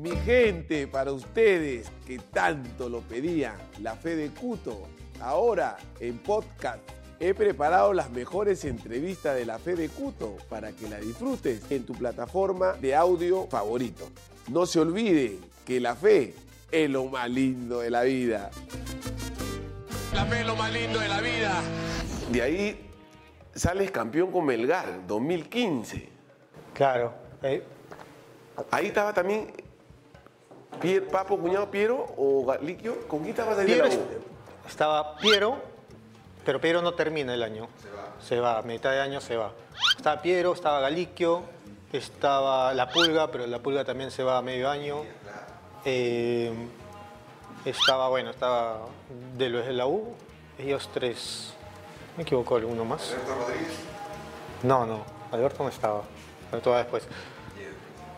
Mi gente, para ustedes que tanto lo pedían, la fe de Cuto, ahora en podcast he preparado las mejores entrevistas de la fe de Cuto para que la disfrutes en tu plataforma de audio favorito. No se olvide que la fe es lo más lindo de la vida. La fe es lo más lindo de la vida. De ahí sales campeón con Melgar, 2015. Claro. eh, Ahí estaba también Pier- Papo, cuñado Piero o Galiquio. ¿Con quién estabas ahí de Piero la es- U? estaba Piero, pero Piero no termina el año. Se va. Se va, a mitad de año se va. Estaba Piero, estaba Galiquio, estaba La Pulga, pero La Pulga también se va a medio año. Eh, estaba, bueno, estaba de los de la U, ellos tres. Me equivoco alguno más. No, no, Alberto no estaba. Alberto va después.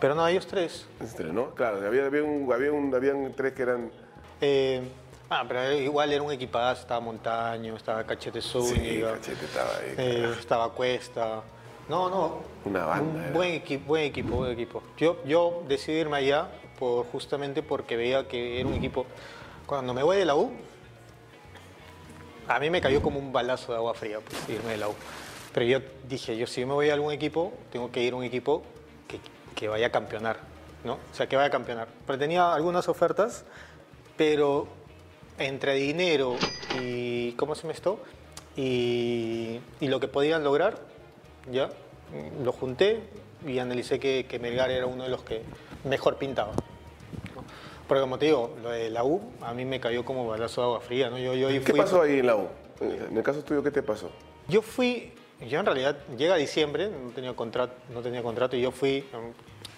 Pero no, ellos tres. Este, ¿no? Claro, había, había un, había un- habían tres que eran. Eh, ah, pero igual era un equipazo, estaba Montaño, estaba Cachete Sí, Zúñiga, cachete estaba ahí. eh, estaba Cuesta. No, no. Una banda Un era. buen equipo, buen equipo, buen equipo. Yo, yo decidí irme allá por, justamente porque veía que era un equipo. Cuando me voy de la U, a mí me cayó como un balazo de agua fría pues, irme de la U. Pero yo dije, yo si me voy a algún equipo, tengo que ir a un equipo que, que vaya a campeonar, ¿no? O sea, que vaya a campeonar. Pero tenía algunas ofertas, pero entre dinero y, ¿cómo se me esto? Y, y lo que podían lograr, ya, lo junté y analicé que, que Melgar era uno de los que mejor pintaba. ¿no? Porque como te digo, lo de la U a mí me cayó como balazo de agua fría, ¿no? Yo, yo ¿Qué fui- pasó ahí en la U? En el caso tuyo, ¿qué te pasó? yo fui, yo en realidad llega diciembre, no tenía contrato, no tenía contrato y yo fui, um,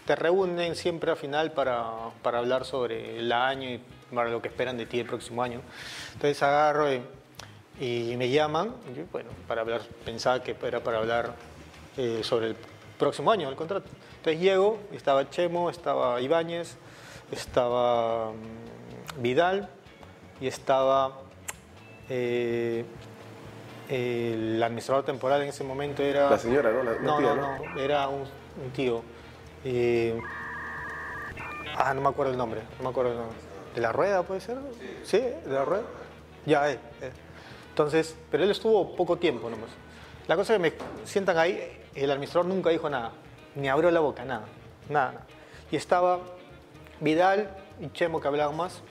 te reúnen siempre al final para, para hablar sobre el año y para lo que esperan de ti el próximo año. Entonces agarro y, me llaman, y bueno, para hablar, pensaba que era para hablar eh, sobre el próximo año, el contrato. Entonces llego, estaba Chemo, estaba Ibáñez, estaba mm, Vidal y estaba... eh, el administrador temporal en ese momento era... La señora, ¿no? La- la no, tía, no, era un, un tío. Eh, ah, no me acuerdo el nombre, no me acuerdo el nombre. ¿De la rueda puede ser? Sí, de la rueda. Ya, eh, eh. Entonces, pero él estuvo poco tiempo nomás. La cosa que me sientan ahí, el administrador nunca dijo nada, ni abrió la boca, nada, nada. nada. Y estaba Vidal y Chemo que hablaban más,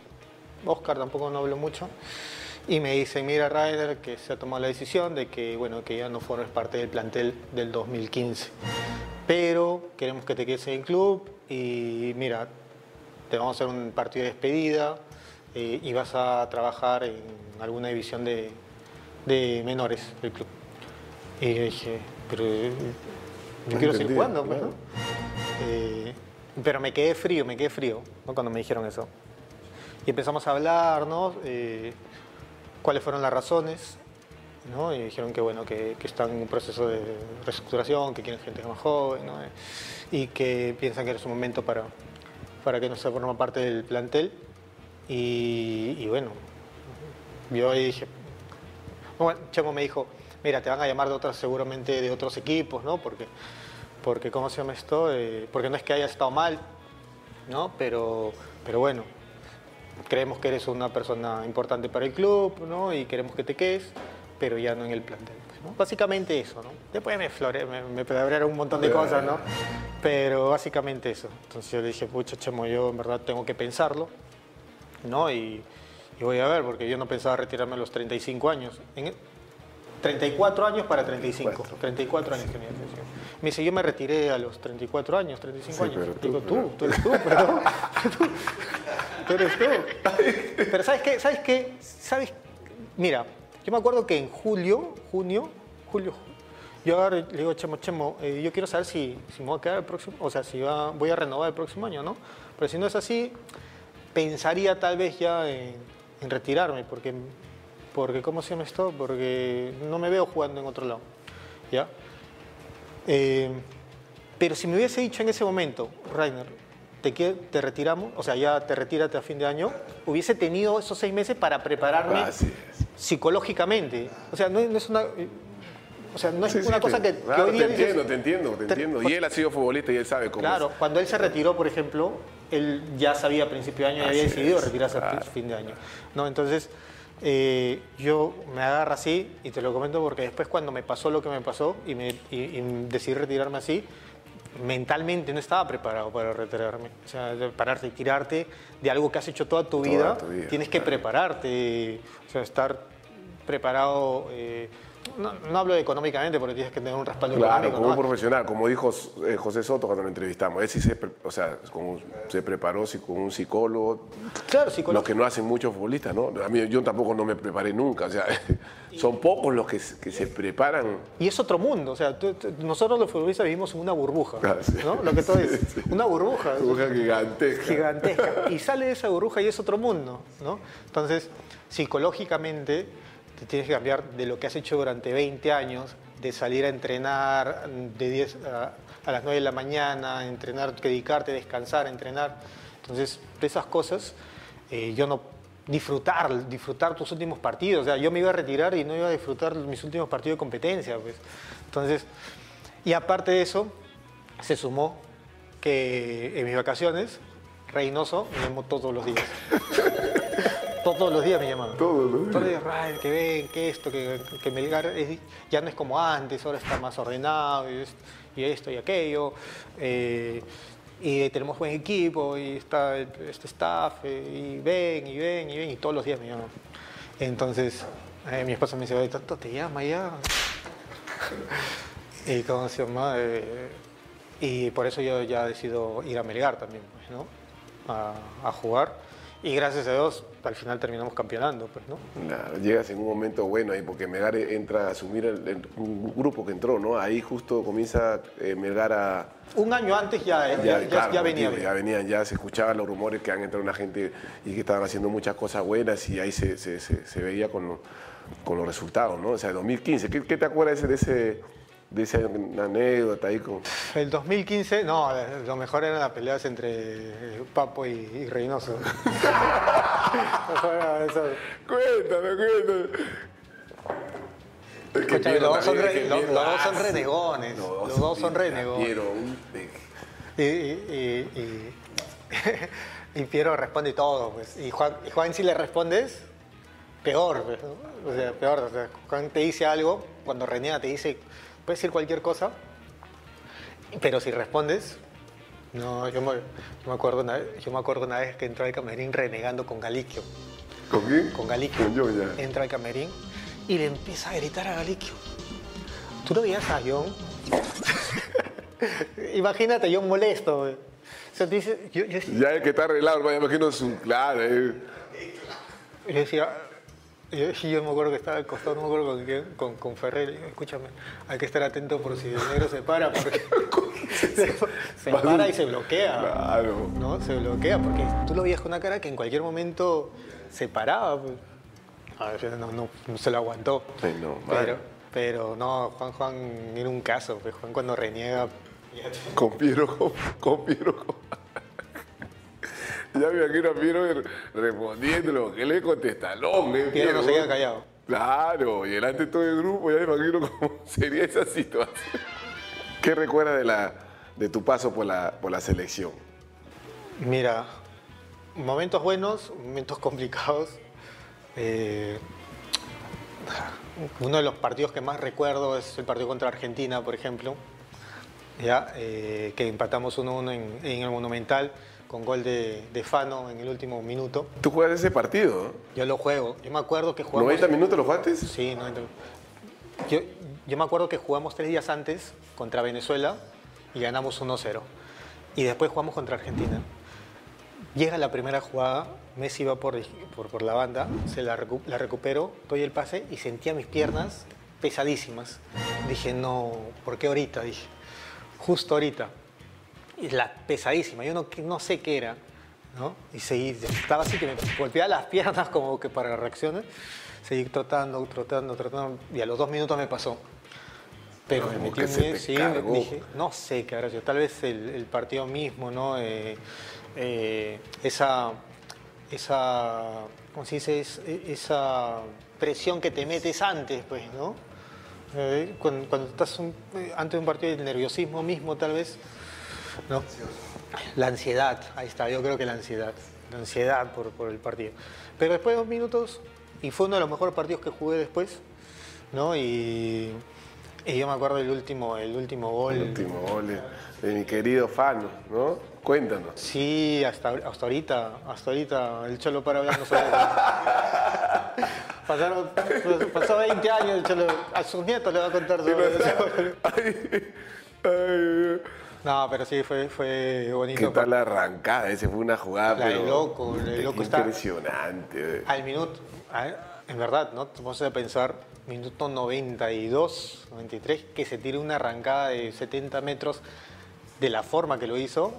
Oscar tampoco no habló mucho. Y me dicen, mira Ryder, que se ha tomado la decisión de que, bueno, que ya no formes parte del plantel del 2015. Pero queremos que te quedes en el club y mira, te vamos a hacer un partido de despedida eh, y vas a trabajar en alguna división de, de menores del club. Y yo dije, pero eh, yo quiero seguir jugando, pues, ¿no? Eh, pero me quedé frío, me quedé frío ¿no? cuando me dijeron eso. Y empezamos a hablar, ¿no? Eh, cuáles fueron las razones, ¿no? Y dijeron que, bueno, que, que están en un proceso de reestructuración, que quieren gente más joven, ¿no? Y que piensan que es un momento para, para que no se forma parte del plantel. Y, y bueno, yo ahí dije, bueno, Chemo me dijo, mira, te van a llamar de otras, seguramente de otros equipos, ¿no? Porque, porque ¿cómo se llama esto? Eh, porque no es que hayas estado mal, ¿no? Pero, pero bueno, creemos que eres una persona importante para el club, ¿no? Y queremos que te quedes, pero ya no en el plantel. pues, ¿no? Básicamente eso, ¿no? Después me flore, me, me pedabrearon un montón de cosas, ¿no? Pero básicamente eso. Entonces yo le dije, pucha, Chemo, yo en verdad tengo que pensarlo, ¿no? Y, y voy a ver, porque yo no pensaba retirarme a los 35 años. En- 34 años para 35. 34 años tenía. Me dice, yo me retiré a los 34 años, 35 Sí, años. pero tú, Digo, tú, pero- tú eres tú, pero... tú eres tú. Pero ¿sabes qué? ¿Sabes qué? ¿Sabes? Mira, yo me acuerdo que en julio, junio, julio, yo y le digo, Chemo, Chemo, eh, yo quiero saber si, si me voy a quedar el próximo, o sea, si va- voy a renovar el próximo año, ¿no? Pero si no es así, pensaría tal vez ya en, en retirarme, porque, porque, ¿cómo se llama esto? Porque no me veo jugando en otro lado, ¿ya? Eh, pero si me hubiese dicho en ese momento, Rainer, te, que- te retiramos, o sea, ya te retírate a fin de año, hubiese tenido esos seis meses para prepararme Así es. psicológicamente. O sea, no, no es una... O sea, no es Sí, sí, una cosa te- que, que claro, hoy día te dices- entiendo, te entiendo, te Te- entiendo. Y él ha sido futbolista y él sabe cómo Claro, es. cuando él se retiró, por ejemplo, él ya sabía a principio de año y había decidido retirarse a claro. fin de año. ¿no? Entonces, eh, yo me agarro así y te lo comento porque después cuando me pasó lo que me pasó y, me, y- y decidí retirarme así, mentalmente no estaba preparado para retirarme. O sea, de- para retirarte de algo que has hecho toda tu Toda vida, tu vida, tienes que claro. prepararte, o sea, estar preparado. eh, no, no hablo económicamente porque tienes que tener un respaldo Claro, económico. como un ¿no? profesional, como dijo eh, José Soto cuando lo entrevistamos, él sí se, o sea, como se preparó sí, con un psicólogo, Claro, lo psicológico. que no hacen muchos futbolistas, ¿no? A mí yo tampoco no me preparé nunca, o sea, son pocos los que, se- que se preparan. Y es otro mundo, o sea, tú- tú- nosotros los futbolistas vivimos en una burbuja, Ah, sí. ¿no? Lo que tú dices, una burbuja Burbuja gigantesca. gigantesca. Y sale de esa burbuja y es otro mundo, ¿no? Entonces, psicológicamente, te tienes que cambiar de lo que has hecho durante 20 años, de salir a entrenar de 10 a, las 9 de la mañana, entrenar, dedicarte, descansar, entrenar. Entonces, de esas cosas, eh, yo no disfrutar, disfrutar tus últimos partidos. O sea, yo me iba a retirar y no iba a disfrutar mis últimos partidos de competencia. Pues. Entonces, y aparte de eso, se sumó que en mis vacaciones, Reynoso me todos los días. Todos los días me llamaban. Todos los días. Todos los días, "Ray, que ven, que esto, que, que Melgar es- ya no es como antes, ahora está más ordenado y, es- y esto y aquello. eh, y tenemos buen equipo y está este staff eh, y ven y ven y ven y todos los días me llaman. Entonces eh, mi esposa me dice, "Oye, tanto te llama ya. y cómo se llama, Eh, y por eso yo ya decido ir a Melgar también, pues, ¿no? A, a jugar. Y gracias a Dios, al final terminamos campeonando, pues, ¿no? Llegas en un momento bueno ahí, porque Melgar entra a asumir el- el- un grupo que entró, ¿no? Ahí justo comienza eh, Melgar a... Un año antes ya, eh, ya, ya- claro, ya venía. digo, ya venían, ya se escuchaban los rumores que han entrado una gente y que estaban haciendo muchas cosas buenas y ahí se, se- se- se veía con, con los resultados, ¿no? O sea, 2015, ¿qué, qué te acuerdas de ese, de esa anécdota ahí con... El 2015, no, lo mejor eran las peleas entre eh, Papo y, y Reynoso. Cuéntame, cuéntame. Es que los dos son re- los- los dos renegones, los dos son renegones. Piero, un- Y, y- y- y- y Piero responde todo, pues. Y Juan, y Juan si le respondes, peor, pues, ¿no? O sea, peor. O sea, Juan te dice algo, cuando reniega te dice, puede decir cualquier cosa, pero si respondes, no, yo me, yo me acuerdo una vez, yo me acuerdo una vez que entró al camerín renegando con Galiquio. ¿Con quién? Con Galiquio. Con yo ya. Entra al camerín y le empieza a gritar a Galiquio. ¿Tú lo veías a John? Imagínate, molesto. O sea, dice, yo, yo, Ya el que está arreglado, me imagino su... Claro, eh. yo decía, yo, yo me acuerdo que estaba al costado, no me acuerdo con quién, con, con Ferrer. digo, escúchame, hay que estar atento por si el negro se para, porque se, se para y se bloquea. Claro. ¿no? Se bloquea porque tú lo veías con una cara que en cualquier momento se paraba. pues. A ver, no, no, no se lo aguantó. No, pero, pero no, Juan Juan era un caso. Pues Juan cuando reniega. Con Piero, con, con Piero. con- Ya me imagino a Piero respondiéndolo, que le contestalón, ¿eh? Piero no se queda callado. Claro, y delante de todo el grupo, ya me imagino cómo sería esa situación. ¿Qué recuerdas de, la, de tu paso por la, por la selección? Mira, momentos buenos, momentos complicados. Eh, uno de los partidos que más recuerdo es el partido contra Argentina, por ejemplo, ya, eh, que empatamos 1-1 en, en el Monumental con gol de, de Fano en el último minuto. Tú juegas ese partido. Yo lo juego. Yo me acuerdo que jugamos... ¿90 minutos lo jugaste? Sí, 90. Yo, yo me acuerdo que jugamos tres días antes contra Venezuela y ganamos 1-0. Y después jugamos contra Argentina. Llega la primera jugada, Messi va por, por, por la banda, se la, recu- la recupero, doy el pase y sentía mis piernas pesadísimas. Dije, no, ¿por qué ahorita? Dije, justo ahorita. Y la pesadísima, yo no, no sé qué era. ¿no? Y seguí, estaba así que me golpeaba las piernas como que para reaccionar. Seguí trotando, trotando, trotando. Y a los dos minutos me pasó. Pero me metí un te sí, dije, no sé qué habrá sido. Tal vez el, el partido mismo, ¿no? Eh, eh, esa, esa, ¿cómo se dice? Es- esa presión que te metes antes, pues, ¿no? Eh, cuando, cuando estás un- eh, antes de un partido, el nerviosismo mismo tal vez, ¿no? La ansiedad, ahí está, yo creo que la ansiedad, la ansiedad por, por el partido. Pero después de dos minutos, y fue uno de los mejores partidos que jugué después, ¿no? Y, y yo me acuerdo del último, el último gol. El último gol de, de mi querido Fano, ¿no? Cuéntanos. Sí, hasta, hasta ahorita, hasta ahorita el Cholo para hablar no sabe. Pasaron, pasó 20 años, el Cholo, a sus nietos le va a contar sobre eso. Ay, ay, No, pero sí, fue, fue ¿Qué bonito. tal la arrancada? Ese fue una jugada, La pero... loco, de loco está- Impresionante. Al minuto, en verdad, ¿no? Vamos a pensar, minuto 92, 93, que se tire una arrancada de 70 metros de la forma que lo hizo.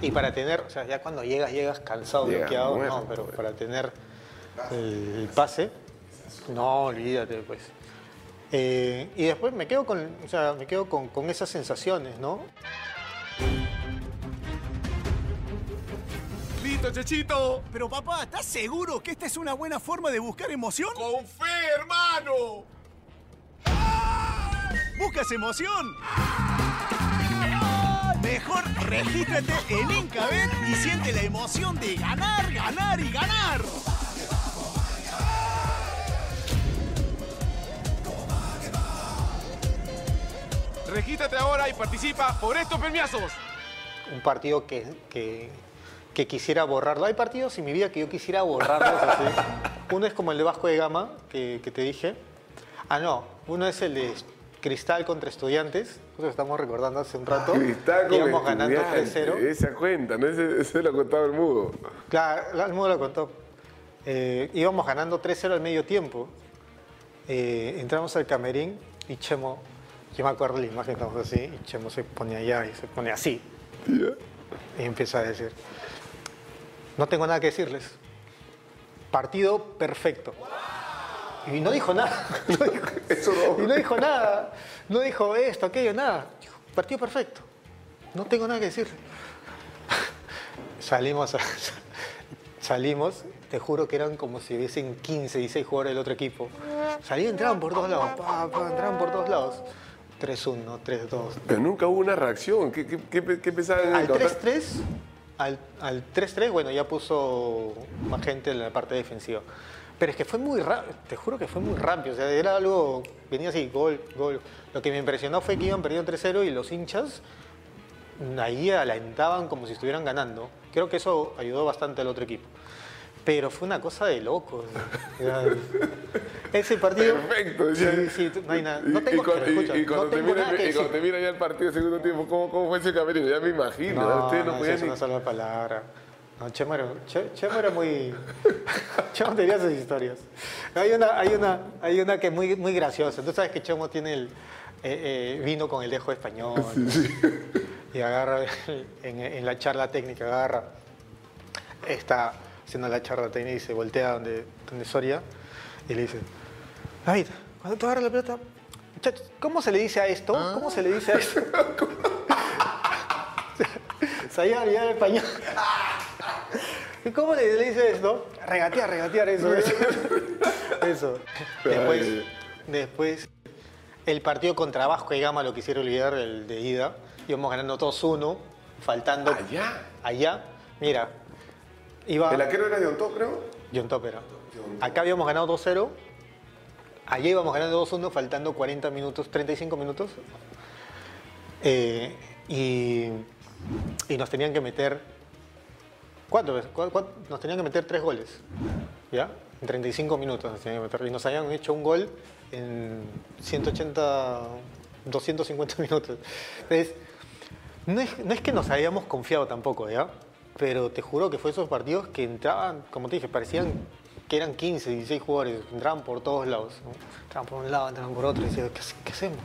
Y para tener, o sea, ya cuando llegas, llegas cansado, bloqueado, no, pero para tener el, el pase, no, olvídate, pues. Eh, y después me quedo con, o sea, me quedo con, con esas sensaciones, ¿no? ¡Listo, Chechito! Pero papá, ¿estás seguro que esta es una buena forma de buscar emoción? ¡Con fe, hermano! ¿Buscas emoción? Mejor regístrate en Incabet y siente la emoción de ganar, ganar y ganar. Regístrate ahora y participa por estos premiazos. un partido que, que- que quisiera borrarlo. Hay partidos en mi vida que yo quisiera borrarlos así. Uno es como el de Vasco de Gama, que, que te dije. Ah, no. Uno es el de Cristal contra Estudiantes. Nosotros estamos recordando hace un rato. Cristal que con íbamos ganando Estudiantes, 3-0. Esa cuenta, ¿no? Ese, ese lo contaba el mudo. Claro, el mundo lo contó. Eh, íbamos ganando 3-0 al medio tiempo. Eh, entramos al camerín y Chemo, yo me acuerdo la imagen, estamos así, y Chemo se pone allá y se pone así. Y empieza a decir, no tengo nada que decirles. Partido perfecto. Y no dijo nada. No dijo-. Y no dijo nada. No dijo esto, aquello, nada. Dijo, partido perfecto. No tengo nada que decirle. Salimos, a- salimos, te juro que eran como si hubiesen 15, 16 jugadores del otro equipo. Salían, entraban por todos lados, pa, pa, entraban por todos lados. 3-1, 3-2. Pero nunca hubo una reacción. ¿Qué, qué, qué, qué pensaban en el Al contra- 3-3, al, al 3-3, bueno, ya puso más gente en la parte defensiva. Pero es que fue muy rápido, te juro que fue muy rápido. O sea, era algo, venía así, gol, gol. Lo que me impresionó fue que iban perdiendo 3-0 y los hinchas ahí alentaban como si estuvieran ganando. Creo que eso ayudó bastante al otro equipo. Pero fue una cosa de locos. Ese partido. Perfecto. Sí, sí, no hay nada. No tengo, y, cuando- pero y- escucha, y cuando no te mira, nada que y cuando te mira ya el partido segundo tiempo, ¿cómo, cómo fue ese camerino? Ya me imagino, ¿no? Ustedes no, no, podían ni... es una sola palabra. No, Chemo era, Che- Chemo era muy... Chemo tenía sus historias. Hay una, hay una, hay una que es muy, muy graciosa. Tú sabes que Chemo tiene el... eh, eh, vino con el dejo español. Y agarra, en, en la charla técnica, agarra, está haciendo la charla técnica y se voltea donde, donde Soria y le dice, David, cuando tú agarras la pelota, muchachos, ¿cómo se le dice a esto? ¿Cómo se le dice a esto? Sabía ya el español. ¿Y cómo le, le dice esto? Regatear, regatear, eso. Eso. Eso. Después, después, el partido contra Vasco y Gama lo quisiera olvidar, el de ida. Íbamos ganando 2-1, faltando. ¿Allá? Allá. Mira, iba. ¿El arquero era de Ontó, creo? John Topera. Acá habíamos ganado 2-0. Allá íbamos ganando 2-1, faltando 40 minutos, 35 minutos. Eh, y, y nos tenían que meter. Nos tenían que meter tres goles. ¿Ya? En 35 minutos nos tenían que meter. Y nos habían hecho un gol en 180, 250 minutos. Entonces, no es, no es que nos habíamos confiado tampoco, ¿ya? Pero te juro que fue esos partidos que entraban, como te dije, parecían que eran 15, 16 jugadores, entraban por todos lados. ¿no? Entraban por un lado, entraban por otro, y decías, ¿qué, hace- qué hacemos?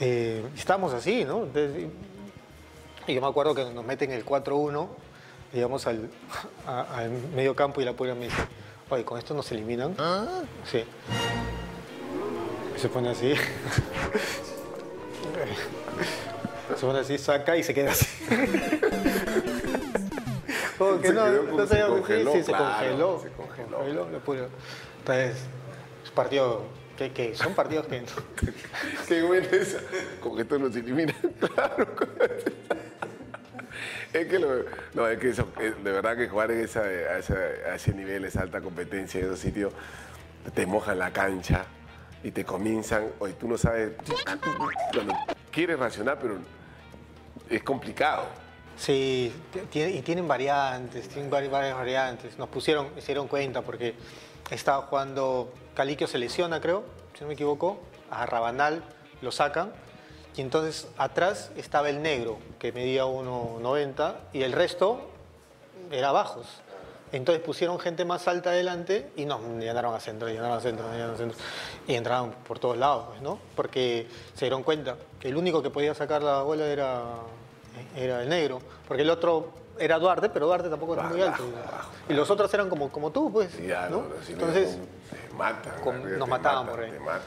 Eh, y estábamos así, ¿no? Entonces, y yo me acuerdo que nos meten el 4-1, llegamos al, a- al medio campo y la pura me dice, oye, ¿con esto nos eliminan? Sí. Y se pone así. Se pone así, saca y se queda así. Como que Se no, quedó no se sí, congeló, sí, se claro, congeló. se congeló. congeló, lo puro. Entonces, es partido Que, que son partidos que... Qué bueno eso. Como que esto nos elimina. Claro. Es que, lo, no, es que eso, eh, de verdad que jugar en esa, a, ese, a ese nivel, esa alta competencia en esos sitios, te mojan la cancha y te comienzan, oye, tú no sabes, cuando quieres racionar, pero es complicado. Sí, y tienen variantes, tienen vari- varias variantes. Nos pusieron, se dieron cuenta porque estaba jugando, Caliquio se lesiona, creo, si no me equivoco, a Rabanal lo sacan, y entonces atrás estaba el negro, que medía 1,90, y el resto era bajos. Entonces pusieron gente más alta adelante y nos llenaron a centro, llenaron a centro, llenaron a centro. Y entraban por todos lados, ¿no? Porque se dieron cuenta que el único que podía sacar la bola era, era el negro. Porque el otro era Duarte, pero Duarte tampoco era muy alto. Y los otros eran como, como tú, pues. Ya, ¿no? si Entonces, te matan. con- nos te mataban matan.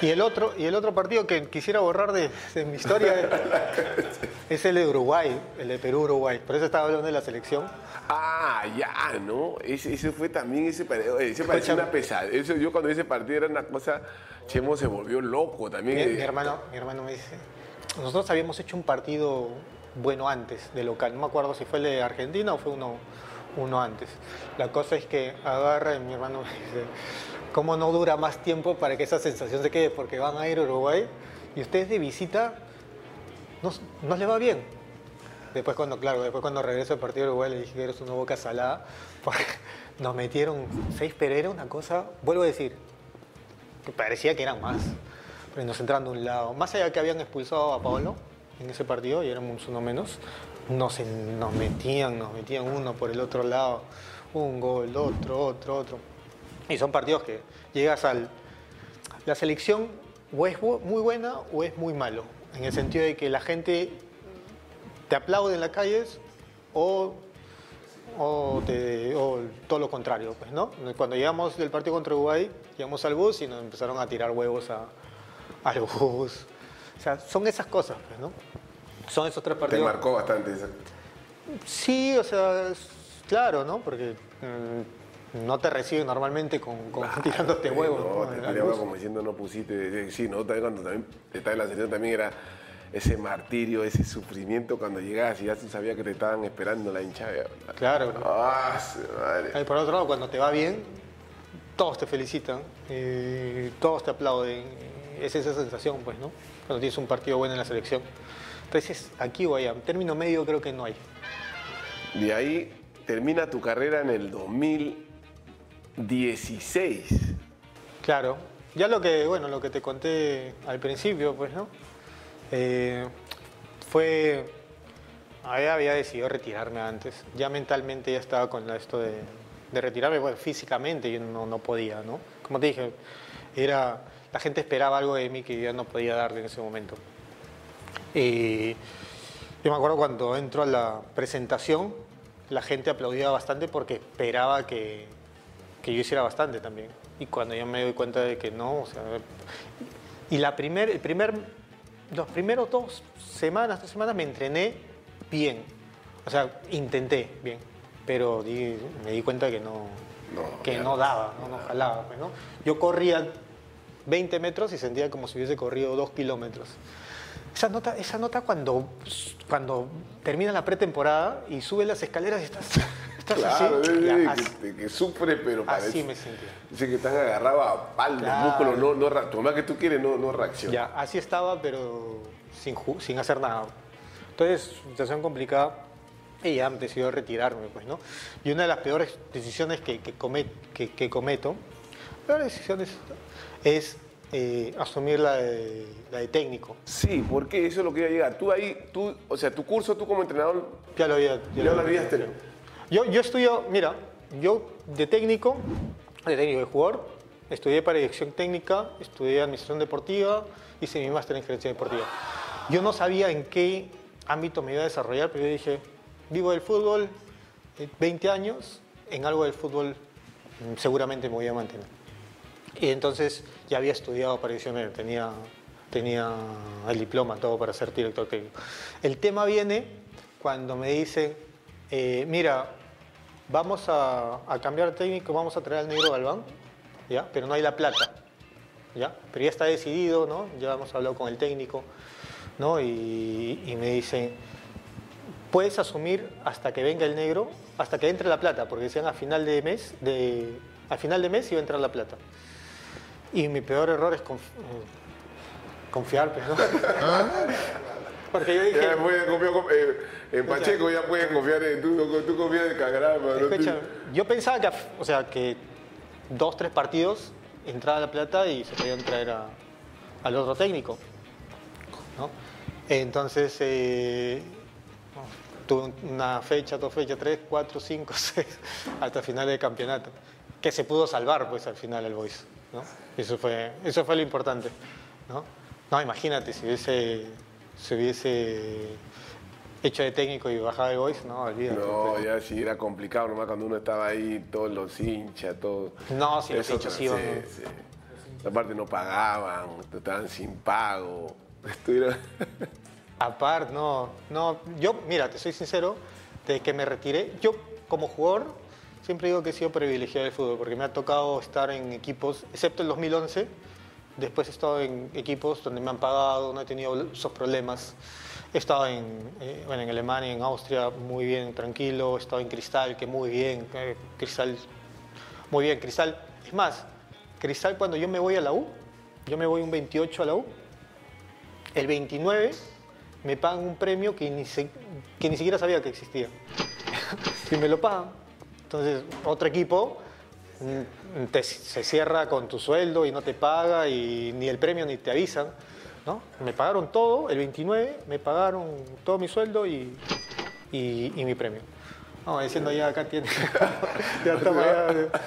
Te y el otro, y el otro partido que quisiera borrar de, de mi historia es el de Uruguay, el de Perú-Uruguay. Por eso estaba hablando de la selección. Ah, ya, ¿no? Ese, ese fue también ese partido. Ese Escúchame. una pesadilla. Eso, yo cuando ese partido era una cosa. Chemo se volvió loco también. Mi, eh, mi hermano, mi hermano me dice, nosotros habíamos hecho un partido bueno antes de local, no me acuerdo si fue el de Argentina o fue uno, antes. La cosa es que agarra y mi hermano me dice, ¿cómo no dura más tiempo para que esa sensación se quede? Porque van a ir a Uruguay y ustedes de visita no, no les va bien. Después cuando, claro, después cuando regreso al partido de Uruguay le dije que eres una boca salada, nos metieron seis Pereira, una cosa, vuelvo a decir, que parecía que eran más, pero nos entraron de un lado. Más allá que habían expulsado a Pablo en ese partido, y éramos uno menos, nos, metían, nos metían uno por el otro lado, un gol, otro, otro, otro. Y son partidos que llegas al... La selección o es muy buena o es muy malo, en el sentido de que la gente te aplaude en las calles o o todo lo contrario, pues, ¿no? Cuando llegamos del partido contra Uruguay, llegamos al bus y nos empezaron a tirar huevos a, al bus. O sea, son esas cosas, pues, ¿no? Son esos tres te partidos. marcó bastante eso. Sí, o sea, claro, ¿no? Porque mm, no te reciben normalmente con, con tirándote huevos. No, ¿no? te Al tiraba bus. como diciendo no pusiste. Sí, no, también cuando también estaba en la selección también era ese martirio, ese sufrimiento cuando llegabas y ya tú sabías que te estaban esperando la hinchada. Claro. Ah, madre. Y por otro lado, cuando te va bien, todos te felicitan, eh, todos te aplauden. Es esa sensación, pues, ¿no? Cuando tienes un partido bueno en la selección. Entonces, aquí o allá, término medio creo que no hay. De ahí termina tu carrera en el 2016. Claro, ya lo que, bueno, lo que te conté al principio, pues, ¿no? Eh, fue, había, había decidido retirarme antes. Ya mentalmente ya estaba con esto de, de retirarme, bueno, físicamente yo no, no podía, ¿no? Como te dije, era, la gente esperaba algo de mí que yo no podía darle en ese momento. Y yo me acuerdo cuando entro a la presentación, la gente aplaudía bastante porque esperaba que, que yo hiciera bastante también. Y cuando yo me doy cuenta de que no, o sea, y la primer, el primer, los primeros dos semanas, tres semanas me entrené bien. O sea, intenté bien, pero di- me di cuenta que no, No, que no. daba, no, no jalaba. pues, ¿no? Yo corría 20 metros y sentía como si hubiese corrido 2 kilómetros. Esa nota, esa nota cuando, cuando termina la pretemporada y sube las escaleras y estás, estás Claro, así. así, que, que sufre, pero así parece. me sentía. Dice que están agarrados a palos, Claro. los músculos, no, no, más que tú quieres, no, no reacciona. Ya, así estaba, pero sin, sin hacer nada. Entonces, situación complicada y ya decidió retirarme, pues, ¿no? Y una de las peores decisiones que, que, come- que- que cometo, peores decisiones, es eh, asumir la de, la de técnico. Sí, porque eso es lo que iba a llegar. Tú ahí, tú, o sea, tu curso, tú como entrenador, Ya lo había... ya lo habías tenido. Yo, yo estudio, mira, yo de técnico, de técnico de jugador, estudié para dirección técnica, estudié administración deportiva, hice mi máster en gerencia deportiva. Yo no sabía en qué ámbito me iba a desarrollar, pero yo dije, vivo del fútbol, eh, 20 años, en algo del fútbol mm, seguramente me voy a mantener. Y entonces ya había estudiado para eh, tenía, tenía el diploma, todo para ser director técnico. El tema viene cuando me dicen, eh, mira, vamos a, a cambiar técnico, vamos a traer al negro Galván, ¿ya? pero no hay la plata. ¿ya? Pero ya está decidido, ¿no? Ya hemos hablado con el técnico, ¿no? Y, y me dicen, puedes asumir hasta que venga el negro, hasta que entre la plata, porque decían a final de mes, de, a final de mes iba a entrar la plata. Y mi peor error es conf- eh, confiar, pues, ¿no? Porque yo dije, Ya pueden confiar con- eh, en Pacheco ya pueden confiar en tú, tú confías en. Tú- escucha, yo pensaba que, o sea, que dos, tres partidos entraba la plata y se podían traer a- al otro técnico, ¿no? Entonces, eh, tuve una fecha, dos fechas, tres, cuatro, cinco, seis, hasta final del campeonato, que se pudo salvar, pues, al final el Boys, ¿no? Eso fue, eso fue lo importante, ¿no? No, imagínate, si hubiese, si hubiese hecho de técnico y bajaba el Boys, no, olvídate. No, ya sí era complicado nomás cuando uno estaba ahí, todos los hinchas, todo. No, sí, los hinchas sí, iban. sí. Aparte no pagaban, estaban sin pago. Estuvieron- Aparte, no, no, yo, mira, te soy sincero, desde que me retiré, yo como jugador siempre digo que he sido privilegiado del fútbol, porque me ha tocado estar en equipos, excepto el 2011, después he estado en equipos donde me han pagado, no he tenido esos problemas. He estado en, eh, bueno, en Alemania, en Austria, muy bien, tranquilo, he estado en Cristal, que muy bien, eh, Cristal, muy bien, Cristal. Es más, Cristal cuando yo me voy a la U, yo me voy un 28 a la U, el 29 me pagan un premio que ni, que ni siquiera sabía que existía. y me lo pagan. Entonces, otro equipo mm, te- se cierra con tu sueldo y no te paga y ni el premio ni te avisan. ¿no? Me pagaron todo, el 29 me pagaron todo mi sueldo y, y- y mi premio. No, diciendo ya acá tiene. ya allá.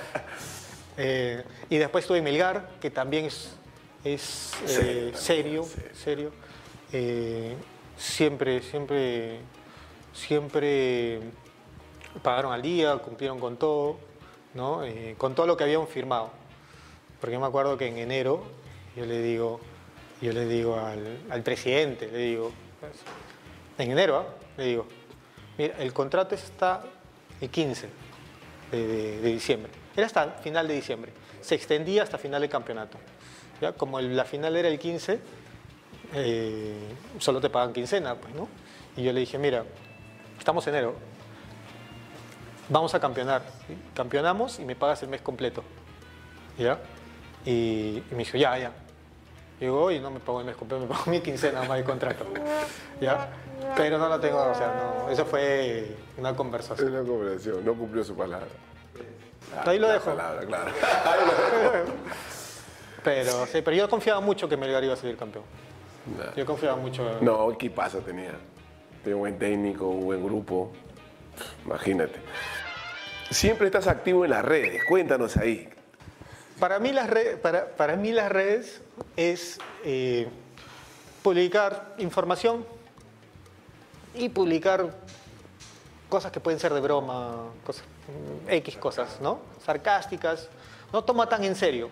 Eh, y después estuve en Melgar, que también es, es eh, serio, serio. Eh, siempre, siempre, siempre pagaron al día, cumplieron con todo, ¿no? Eh, con todo lo que habían firmado. Porque me acuerdo que en enero yo le digo, yo le digo al, presidente, le digo, en enero, ¿ah? le digo, mira, el contrato está el 15 de, diciembre. Era hasta final de diciembre. Se extendía hasta final del campeonato. ¿ya? Como la final era el 15, eh, solo te pagan quincena, pues, ¿no? Y yo le dije, mira, estamos en enero, vamos a campeonar. ¿sí? Campeonamos y me pagas el mes completo. ¿Ya? Y, y me dijo, ya, ya. Digo, y no me pago el mes completo, me pago mi quincena más de contrato. ¿Ya? Pero no lo tengo, o sea, no, eso fue una conversación. Una conversación, no cumplió su palabra. Ahí lo La dejo. palabra, claro. Pero, sí, pero yo confiaba mucho que Melgar iba a salir campeón. Yo confiaba mucho. No, ¿qué pasa tenía? Tenía un buen técnico, un buen grupo. Imagínate. Siempre estás activo en las redes, cuéntanos ahí. Para mí las redes, es eh, publicar información y publicar cosas que pueden ser de broma, cosas, mm, X cosas, ¿no? Sarcásticas. No toma tan en serio,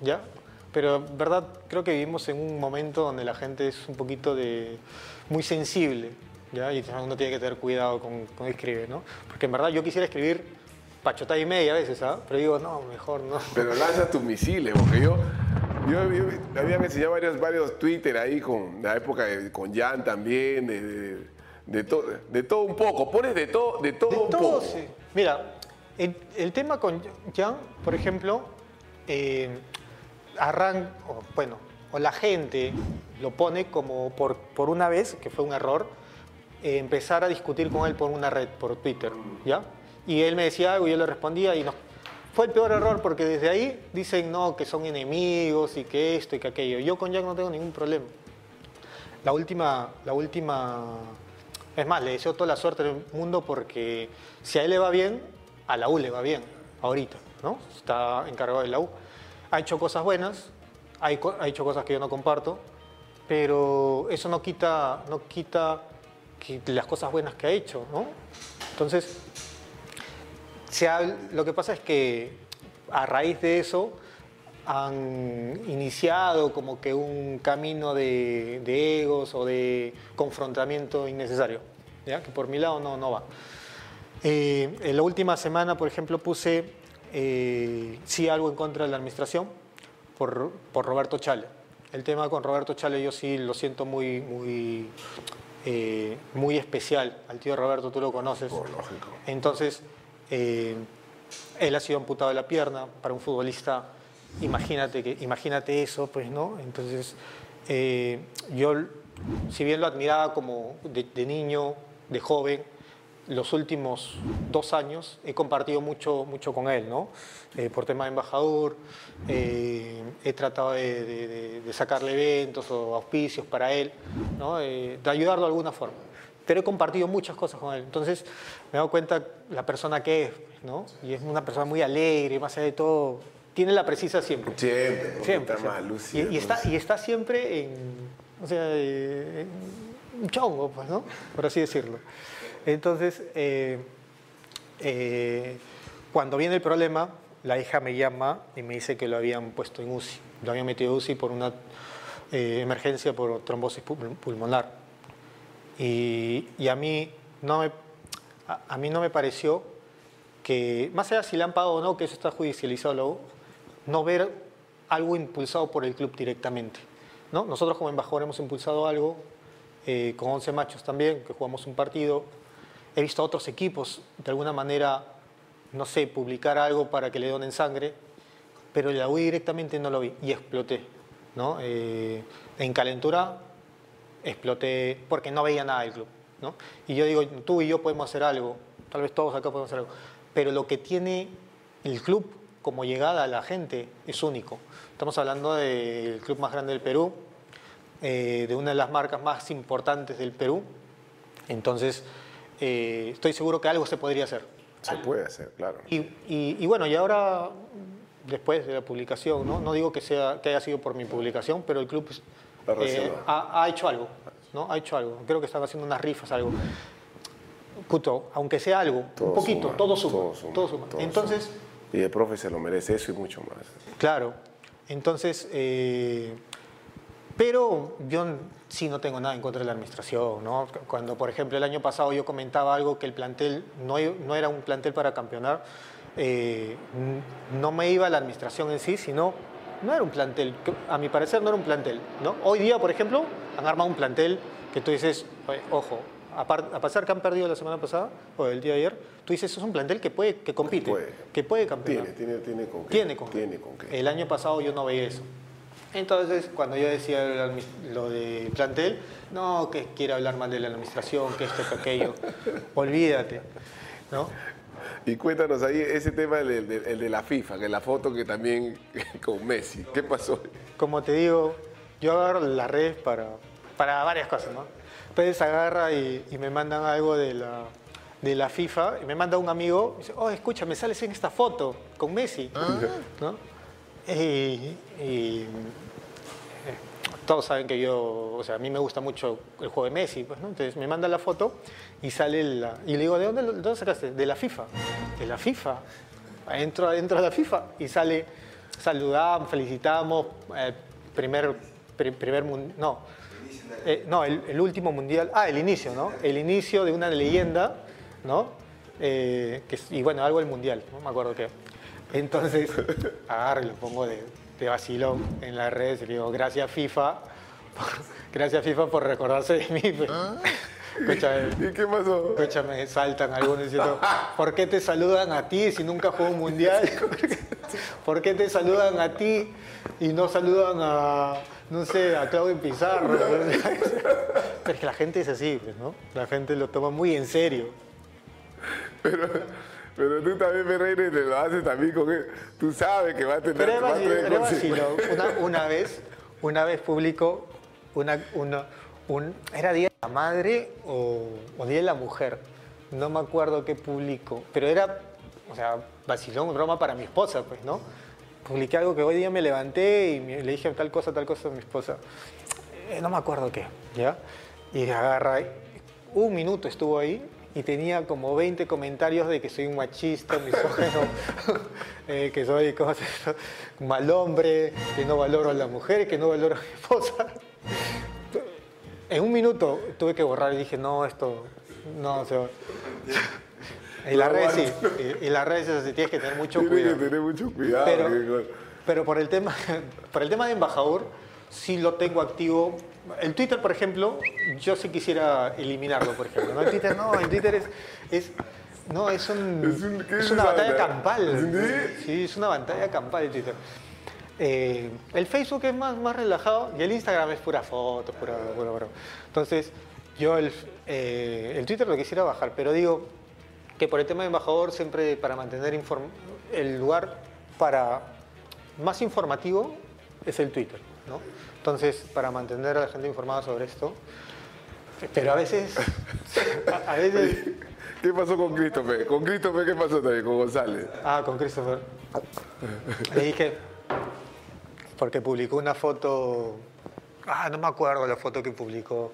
¿ya? Pero verdad creo que vivimos en un momento donde la gente es un poquito de muy sensible, ¿ya? Y uno tiene que tener cuidado con, con escribir, ¿no? Porque en verdad yo quisiera escribir pachota y media a veces, ¿ah? Pero digo, no, mejor no. Pero lanzas tus misiles, porque yo, yo, yo había enseñado varios, varios Twitter ahí con la época de- con Jan también, de, de, de to- de todo un poco. Pones de todo, de todo De un todo, poco. sí. Mira, el, el tema con Jan, por ejemplo, eh, arran, o, bueno, o la gente lo pone como por, por una vez, que fue un error, eh, empezar a discutir con él por una red, por Twitter, ¿ya? Y él me decía algo y yo le respondía y no. Fue el peor error porque desde ahí dicen no, que son enemigos y que esto y que aquello. Yo con Jan no tengo ningún problema. La última, la última, es más, le deseo toda la suerte del mundo porque si a él le va bien, a la U le va bien, ahorita, ¿no? Está encargado de la U. Ha hecho cosas buenas, ha hecho cosas que yo no comparto, pero eso no quita, no quita que las cosas buenas que ha hecho, ¿no? Entonces, se ha- lo que pasa es que a raíz de eso han iniciado como que un camino de, de egos o de confrontamiento innecesario, ¿ya? que por mi lado no, no va. Eh, en la última semana, por ejemplo, puse eh, sí algo en contra de la administración, por, por Roberto Chale. El tema con Roberto Chale yo sí lo siento muy, muy, eh, muy especial. Al tío Roberto tú lo conoces. Oh, lógico. Entonces, eh, él ha sido amputado de la pierna para un futbolista. Imagínate, que, imagínate eso, pues, ¿no? Entonces, eh, yo, si bien lo admiraba como de, de niño, de joven, los últimos dos años he compartido mucho, mucho con él, ¿no? Eh, por tema de embajador, eh, he tratado de, de- de- sacarle eventos o auspicios para él, ¿no? Eh, de ayudarlo de alguna forma. Pero he compartido muchas cosas con él. Entonces me he dado cuenta la persona que es, ¿no? Y es una persona muy alegre, más allá de todo, tiene la precisa siempre. Siempre, Siempre. está más siempre. lúcido. Y, y está, y está siempre en, o sea, eh, en un chongo, pues, ¿no? Por así decirlo. Entonces, eh, eh, cuando viene el problema, la hija me llama y me dice que lo habían puesto en UCI. Lo habían metido en UCI por una eh, emergencia por trombosis pul- pulmonar. Y, a, mí no me, a mí no me pareció que, más allá si le han pagado o no, que eso está judicializado luego, no ver algo impulsado por el club directamente. ¿no? Nosotros como embajador hemos impulsado algo, eh, con 11 machos también, que jugamos un partido. He visto a otros equipos, de alguna manera, no sé, publicar algo para que le donen sangre, pero la UI directamente no lo vi y exploté. ¿no? Eh, en calentura exploté porque no veía nada del club. ¿no? Y yo digo, tú y yo podemos hacer algo, tal vez todos acá podemos hacer algo, pero lo que tiene el club como llegada a la gente es único. Estamos hablando del club más grande del Perú, eh, de una de las marcas más importantes del Perú, entonces eh, estoy seguro que algo se podría hacer. Se puede hacer, claro. Y, y- y bueno, y ahora, después de la publicación, no, no digo que, sea, que haya sido por mi publicación, pero el club eh, ha, ha hecho algo, ¿no? Ha hecho algo. Creo que están haciendo unas rifas, algo. Cuto, aunque sea algo, Todo un poquito, suma, todo suma. todo suma, todo suma. todo Entonces, suma. Y el profe se lo merece eso y mucho más. Claro, entonces, eh, pero yo sí no tengo nada en contra de la administración, ¿no? Cuando, por ejemplo, el año pasado yo comentaba algo que el plantel no, no era un plantel para campeonar, eh, no me iba la administración en sí, sino no era un plantel, que a mi parecer no era un plantel, ¿no? Hoy día, por ejemplo, han armado un plantel que tú dices, "Oye, ojo, a, a pesar que han perdido la semana pasada o el día de ayer, tú dices, es un plantel que puede, que compite, Puede. que puede campeonar. Tiene, tiene, tiene con qué. Tiene con. Tiene con qué. El año pasado yo no veía eso. Entonces, cuando yo decía lo admi- lo de plantel, no, que quiere hablar mal de la administración, que esto, que aquello, olvídate, ¿no? Y cuéntanos ahí ese tema del- del- el de, la FIFA, que la foto que también con Messi. ¿Qué pasó? Como te digo, yo agarro las redes para, para varias cosas, ¿no? Entonces agarra y, y me mandan algo de la, de la FIFA, y me manda un amigo, y dice, oh, escúchame, sales en esta foto con Messi, ¿no? Y, y, todos saben que yo, o sea, a mí me gusta mucho el juego de Messi, pues, ¿no? Entonces me manda la foto y sale la... Y le digo, ¿de dónde, sacaste? De la FIFA. De la FIFA. Entro adentro de la FIFA y sale, saludamos, felicitamos, eh, primer, pri- primer no, Eh, no, el, último mundial, ah, el inicio, ¿no? El inicio de una leyenda, ¿no? Eh, y bueno, algo del mundial, no me acuerdo qué. Entonces, agarro y lo pongo de, de vacilón en las redes y le digo, gracias FIFA, por- gracias FIFA por recordarse de mí. pues. Escúchame, ¿Y qué pasó? escúchame, saltan algunos diciendo, ¿por qué te saludan a ti si nunca jugó un mundial? ¿Por qué te saludan a ti y no saludan a, no sé, a Claudio Pizarro? Pero es que la gente es así, pues, ¿no? La gente lo toma muy en serio. Pero, pero tú también, Ferreira, te lo haces también con él. Tú sabes que va a tener, Pero es vacilo, pero vacilo. Una, una vez, una vez publicó una, una, un, ¿era Día de la Madre o, o Día de la Mujer? No me acuerdo qué publicó, pero era, o sea, vacilón, broma para mi esposa, pues, ¿no? Publiqué algo que hoy día me levanté y me- le dije tal cosa, tal cosa a mi esposa. Eh, no me acuerdo qué, ¿ya? Y agarra, un minuto estuvo ahí y tenía como 20 comentarios de que soy un machista, misógeno, eh, que soy ¿cómo se mal hombre, que no valoro a la mujer, que no valoro a mi esposa. En un minuto tuve que borrar y dije, no, esto, no, o sea... Y las redes sí, y, y las redes es así, tienes que tener mucho Tienes que cuidado. tener mucho cuidado. Pero, pero por el tema, por el tema de embajador, sí lo tengo activo. El Twitter, por ejemplo, yo sí quisiera eliminarlo, por ejemplo. ¿no? El Twitter no, el Twitter es, es no, es, un, Es un- ¿qué es es una batalla campal. Sí, es una batalla campal el Twitter. Eh, el Facebook es más, más relajado y el Instagram es pura foto, pura, pura, pura. Entonces, yo el, eh, el Twitter lo quisiera bajar, pero digo que por el tema de embajador, siempre para mantener inform- el lugar para más informativo es el Twitter, ¿no? Entonces, para mantener a la gente informada sobre esto, pero a veces, a, a veces, ¿Qué pasó con Christopher? Con Christopher, ¿qué pasó también? Con González. ah, con Christopher, le dije, porque publicó una foto, ah, no me acuerdo la foto que publicó,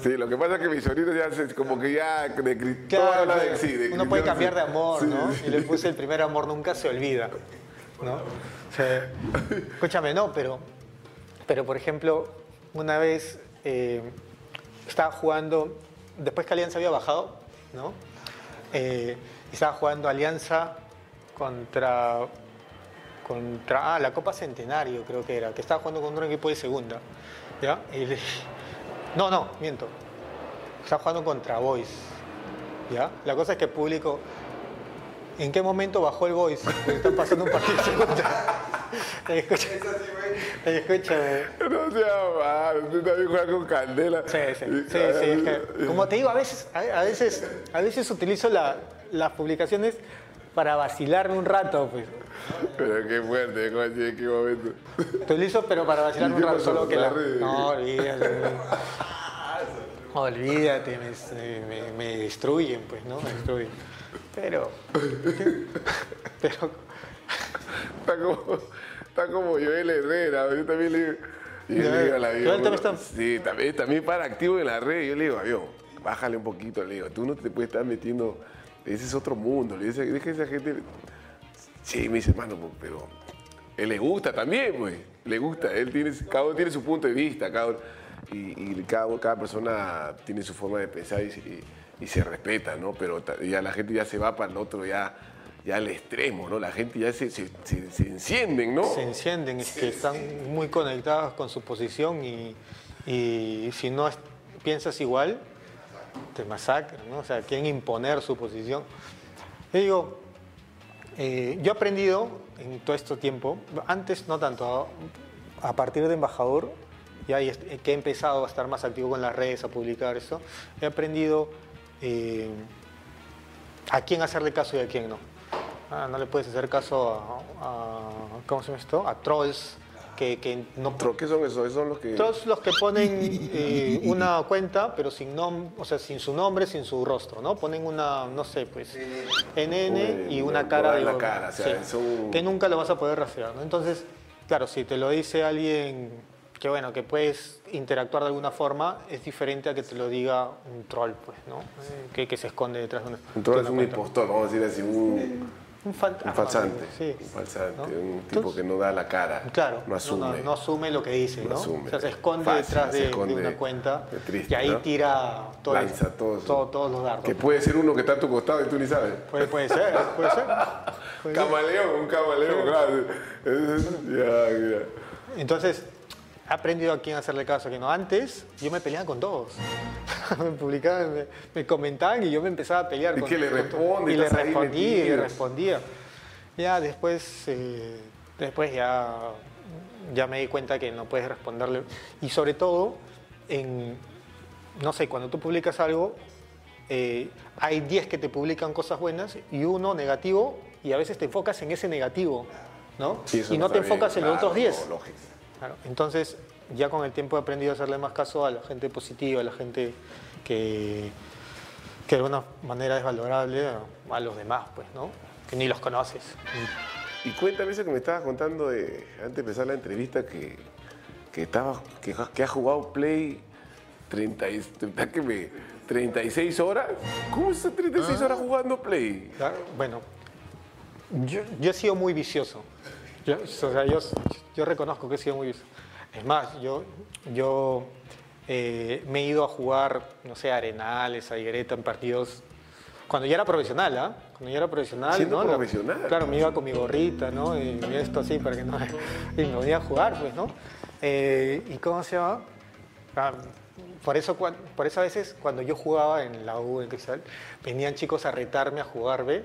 Sí, lo que pasa es que mi sobrino ya se, como que ya de Claro, de, sí, de uno puede cambiar de amor, Sí, ¿no? sí. Y le puse el primer amor nunca se olvida, ¿no? O sea, escúchame, no, pero, pero por ejemplo, una vez eh, estaba jugando, después que Alianza había bajado, ¿no? Eh, estaba jugando Alianza contra, contra, ah, la Copa Centenario creo que era, que estaba jugando contra un equipo de segunda, ¿ya? No, no, miento, está jugando contra Boys. ¿Ya? La cosa es que el público. ¿En qué momento bajó el Boys? Están pasando un partido de segunda. Escucha, escúchame. No sea malo, tú también juegas con candela. Sí, sí, sí, sí, es que, como te digo, a veces, a, a veces, a veces utilizo la- las publicaciones para vacilarme un rato, pues. Pero qué fuerte. ¿En qué momento? Utilizo, pero para vacilarme ¿Y un rato, solo que La. No, olvídate. Olvídate, me, me- me destruyen, pues, ¿no? Me destruyen. Pero... Pero... Está como, está como Joel Herrera, yo también le digo. y yo le digo a la Joel vida, también está- Sí, también, también para activo en la red. Yo le digo, avión, bájale un poquito, le digo, tú no te puedes estar metiendo, ese es otro mundo, le dice, deja esa gente. Sí, me dice, hermano, pues, pero él le gusta también, pues, le gusta, él tiene, cada uno tiene su punto de vista, cada uno- y, y cada, cada persona tiene su forma de pensar y, se- y- y se respeta, ¿no? Pero ya la gente ya se va para el otro, ya, ya al extremo, ¿no? La gente ya se, se, se- encienden, ¿no? se encienden, es que están muy conectados con su posición y, y si no piensas igual, te masacran, ¿no? O sea, quieren imponer su posición. Yo digo, eh, yo he aprendido en todo este tiempo, antes no tanto, a, partir de embajador, ya que he empezado a estar más activo con las redes, a publicar esto, he aprendido eh, a quién hacerle caso y a quién no. Ah, no le puedes hacer caso a, a- ¿cómo se llama esto? A trolls que, que no Otro, ¿Qué son esos? Esos son los que... Trolls los que ponen eh, una cuenta, pero sin nom o sea, sin su nombre, sin su rostro, ¿no? Ponen una, no sé, pues, NN y una cara de la cara, o sea, son- que nunca lo vas a poder rastrear, ¿no? Entonces, claro, si te lo dice alguien que bueno, que puedes interactuar de alguna forma, es diferente a que te lo diga un troll, pues, ¿no? Que, que se esconde detrás de una, Entonces de es un impostor, vamos a decir así, un, Un, fal- un falsante. Sí. Un falsante, ¿no? un tipo que no da la cara. Claro, No asume. no, asume lo que dice, No ¿no? asume. O sea, se esconde Fácil, detrás de, esconde. de una cuenta triste, y ahí ¿no? tira todo Lanza todo eso. todo- todos los dardos. Que puede ser uno que está a tu costado y tú ni sabes. Puede, puede ser, puede ser. Puede ser. Camaleón, un camaleón, claro. Ya, ya. Entonces, he aprendido a quién hacerle caso, quién no. Antes, yo me peleaba con todos. me publicaban, me, me comentaban y yo me empezaba a pelear ¿Y con qué le responde? Y le respondía, y le respondía. Ya después, eh, después ya, ya me di cuenta que no puedes responderle. Y sobre todo, en, no sé, cuando tú publicas algo, eh, hay 10 que te publican cosas buenas y uno negativo y a veces te enfocas en ese negativo, ¿no? Sí, y no te bien, enfocas en los otros 10. Claro, Entonces, ya con el tiempo he aprendido a hacerle más caso a la gente positiva, a la gente que, que de alguna manera es valorable, a, los demás, pues, ¿no? Que ni los conoces. Y cuéntame eso que me estabas contando de, antes de empezar la entrevista que, que, estaba, que, que has jugado Play 30, y- que me- 36 horas. ¿Cómo es 36 horas jugando Play? Claro, Bueno, yo, yo he sido muy vicioso. Yo, o sea, yo, yo reconozco que he sido muy. Es más, yo, yo eh, me he ido a jugar, no sé, a Arenales, a Higuereta, en partidos Cuando ya era profesional, ¿ah? Cuando ya era profesional, Siendo ¿no? Profesional. claro, me iba con mi gorrita, ¿no? Y esto así para que no... Y me venía a jugar, pues, ¿no? Eh, ¿Y cómo se llama? Ah, por eso, por eso a veces cuando yo jugaba en la U, en Cristal, venían chicos a retarme a jugar, ¿ve?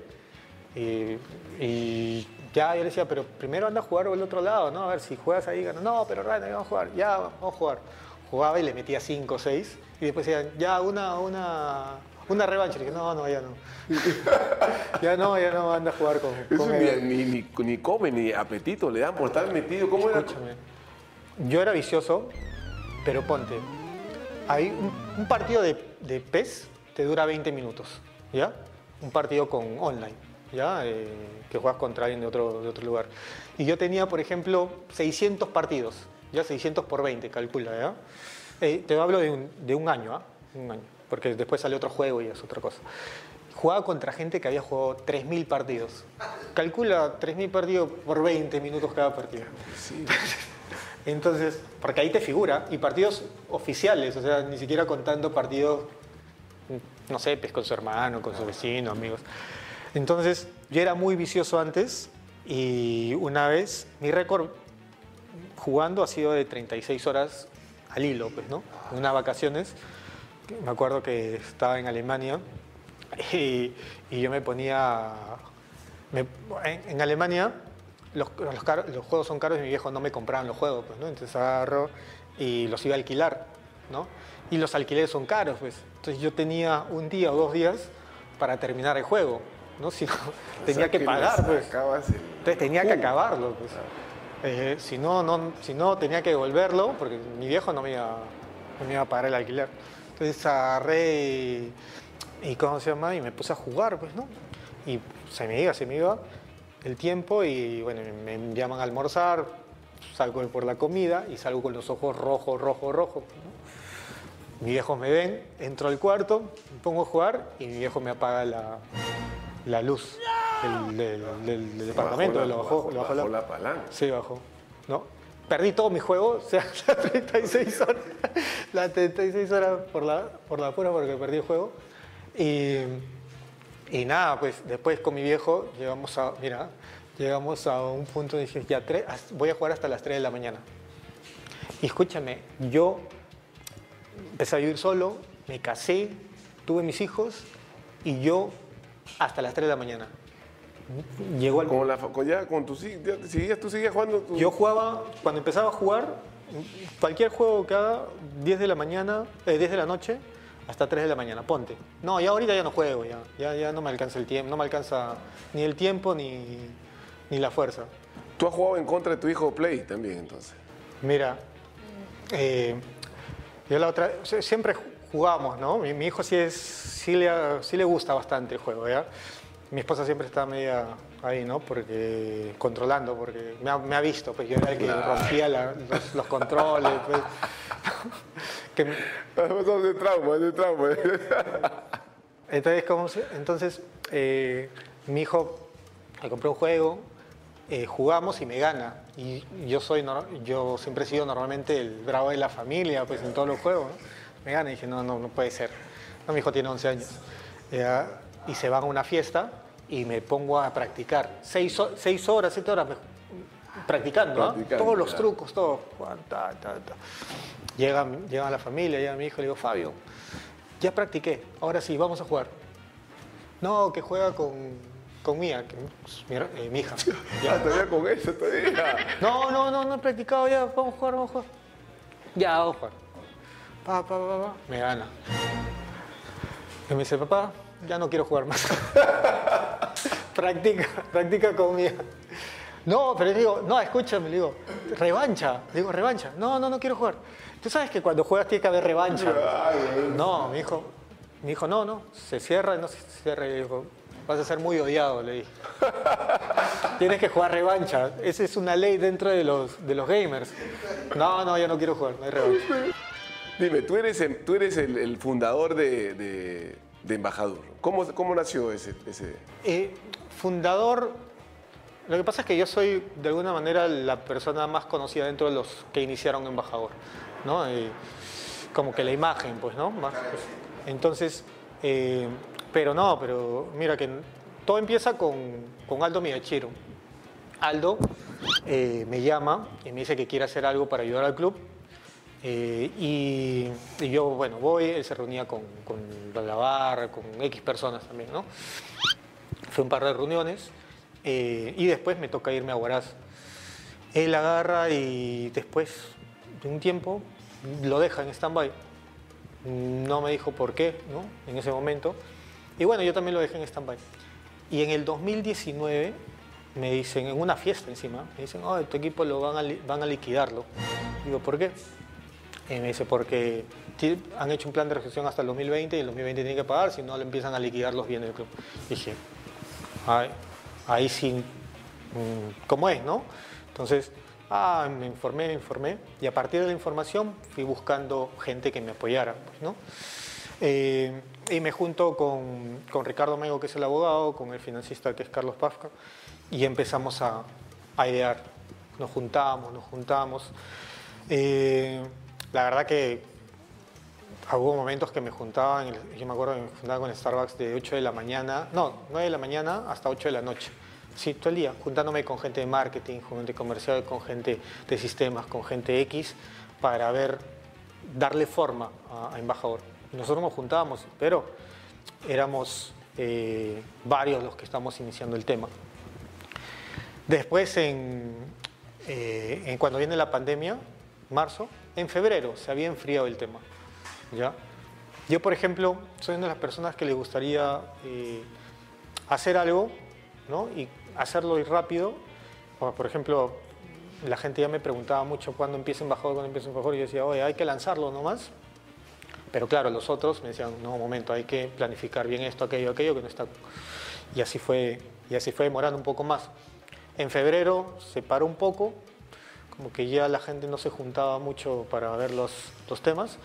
Y, y ya yo le decía, pero primero anda a jugar al otro lado, ¿no? A ver, si juegas ahí, gana. No, pero Rana, vamos a jugar, ya, vamos a jugar. Jugaba y le metía 5 o 6 y después decían, ya, una, una, una revancha. Le dije, no, no, ya no. ya no, ya no, anda a jugar con, Eso con ni, él. ni, ni, ni come ni apetito le dan por estar metido. ¿Cómo era? Escúchame. Yo era vicioso, pero ponte. Hay un, un partido de, de PES te dura 20 minutos, ¿ya? Un partido con online, ¿ya? Eh, que juegas contra alguien de otro, de otro lugar. Y yo tenía, por ejemplo, 600 partidos, ¿ya? 600 por 20, calcula, ¿ya? Eh, te hablo de un, de un año, ¿ah? Un año, porque después sale otro juego y es otra cosa. Jugaba contra gente que había jugado 3.000 partidos. Calcula 3.000 partidos por 20 minutos cada partido. Entonces, porque ahí te figura, y partidos oficiales, o sea, ni siquiera contando partidos, no sé, pues con su hermano, con su vecino, amigos. Entonces, yo era muy vicioso antes y una vez, mi récord jugando ha sido de 36 horas al hilo, pues, ¿no? En unas vacaciones, me acuerdo que estaba en Alemania y, y yo me ponía... me- en, en Alemania los, los caro- los juegos son caros y mi viejo no me compraban los juegos, pues, ¿no? Entonces agarro y los iba a alquilar, ¿no? Y los alquileres son caros, pues. Entonces yo tenía un día o dos días para terminar el juego, ¿no? Si no, tenía O sea, que pagar, pues. el Entonces tenía que acabarlo. Pues. Eh, si, no, no, si no, tenía que devolverlo porque mi viejo no me iba, no me iba a pagar el alquiler. Entonces agarré y, y ¿cómo se llama? Y me puse a jugar, pues, ¿no? Y se me iba, se me iba el tiempo y, bueno, me, me llaman a almorzar, salgo por la comida y salgo con los ojos rojos, rojos, rojos. pues, ¿no? Mis viejos me ven, entro al cuarto, me pongo a jugar y mi viejo me apaga la, la luz del, del- del- del departamento. Bajó la- lo bajó, bajó- lo bajó bajó la palanca. Sí, bajó. ¿No? Perdí todo mi juego, o sea, las 36 horas, las 36 horas por la, por la pura porque perdí el juego. Y, y nada, pues después con mi viejo llegamos a, mira, llegamos a un punto de dije, ya tres, voy a jugar hasta las 3 de la mañana. Y escúchame, yo empecé a vivir solo, me casé, tuve mis hijos y yo hasta las 3 de la mañana. Llegó al Con la, con ya, con hij- ya seguías, tú seguías jugando. tu- yo jugaba, cuando empezaba a jugar, cualquier juego que haga, 10 de la mañana, eh, 10 de la noche, hasta 3 de la mañana, ponte. No, ya ahorita ya no juego, ya, ya, ya no me alcanza el tiempo, no me alcanza ni el tiempo ni, ni la fuerza. Tú has jugado en contra de tu hijo Play también, entonces. Mira, eh, yo la otra, siempre jugamos, ¿no? Mi, mi hijo sí, es, sí, le, sí le gusta bastante el juego, ¿ya? Mi esposa siempre está media ahí, ¿no? Porque controlando, porque me ha, me ha visto, pues yo era el que rompía la- los, los controles, pues. Que me- de trauma, es de trauma. entonces, ¿cómo se- entonces eh, mi hijo le compré un juego, eh, jugamos y me gana. Y yo soy yo siempre he sido normalmente el bravo de la familia, pues en todos los juegos. ¿no? Me gana y dije, no, no, no puede ser. No, mi hijo tiene 11 años. Ya, y se van a una fiesta y me pongo a practicar. Seis, seis horas, siete horas me- practicando, ¿ah? Practicando, todos los claro. trucos, todo. Ta, ta, ta. Llega, llega la familia, llega mi hijo, le digo, Fabio, ya practiqué, ahora sí, vamos a jugar. No, que juega con, con Mía, que es mi, eh, mi hija. Ya, todavía con eso, todavía. No, no, no, no he practicado ya, vamos a jugar, vamos a jugar. Ya, vamos a jugar. Pa, pa, pa, pa, me gana. Y me dice, papá, ya no quiero jugar más. practica, practica con Mía. No, pero le digo, no, escúchame, le digo, revancha. Le digo, revancha. No, no, no quiero jugar. Tú sabes que cuando juegas tiene que haber revancha. No, mi hijo, mi hijo, no, no, se cierra y no se cierra. Y le dijo, vas a ser muy odiado, le dije. Tienes que jugar revancha. Esa es una ley dentro de los, de los gamers. No, no, yo no quiero jugar, no hay revancha. Dime, tú eres, el- tú eres el, el fundador de, de, de Embajador. ¿Cómo, cómo nació ese, ese? Eh, fundador, lo que pasa es que yo soy de alguna manera la persona más conocida dentro de los que iniciaron Embajador, ¿no? Eh, como que la imagen, pues, ¿no? Más, pues. Entonces, eh, Pero no, pero mira que todo empieza con, con Aldo Miyachiro. Aldo me llama y me dice que quiere hacer algo para ayudar al club. Eh, y, yo, bueno, voy, él se reunía con, con la barra, con X personas también, ¿no? Fue un par de reuniones eh, y después me toca irme a Huaraz. Él agarra y después de un tiempo lo deja en stand-by. No me dijo por qué, ¿no? En ese momento. Y bueno, yo también lo dejé en stand-by. Y en el 2019 me dicen, en una fiesta encima, me dicen, oh, tu equipo lo van a, van a liquidarlo. Digo, ¿por qué? Y me dice, porque han hecho un plan de recepción hasta el 2020 y el 2020 tienen que pagar, si no le empiezan a liquidar los bienes del club. Dije, ahí sí, mm, ¿cómo es, no? Entonces, ah, me informé, me informé, y a partir de la información fui buscando gente que me apoyara, pues, ¿no? Eh, y me junto con, con Ricardo Mego, que es el abogado, con el financista, que es Carlos Pafka, y empezamos a, a idear. Nos juntamos, nos juntamos. Eh, la verdad que hubo momentos que me juntaba, yo me acuerdo que me juntaba con Starbucks de 8 de la mañana, no, 9 de la mañana hasta 8 de la noche. Sí, todo el día, juntándome con gente de marketing, con gente comercial, con gente de sistemas, con gente X, para ver, darle forma a, embajador. Nosotros nos juntábamos, pero éramos eh, varios los que estamos iniciando el tema. Después, en, eh, en cuando viene la pandemia, marzo, en febrero se había enfriado el tema. ¿ya? Yo, por ejemplo, soy una de las personas que le gustaría eh, hacer algo ¿no? y hacerlo rápido. Por ejemplo, la gente ya me preguntaba mucho cuándo empieza embajador, cuándo empieza embajador, y yo decía, oye, hay que lanzarlo nomás. Pero claro, los otros me decían, no, momento, hay que planificar bien esto, aquello, aquello, que no está... Y así fue, y así fue demorando un poco más. En febrero se paró un poco, como que ya la gente no se juntaba mucho para ver los, los temas.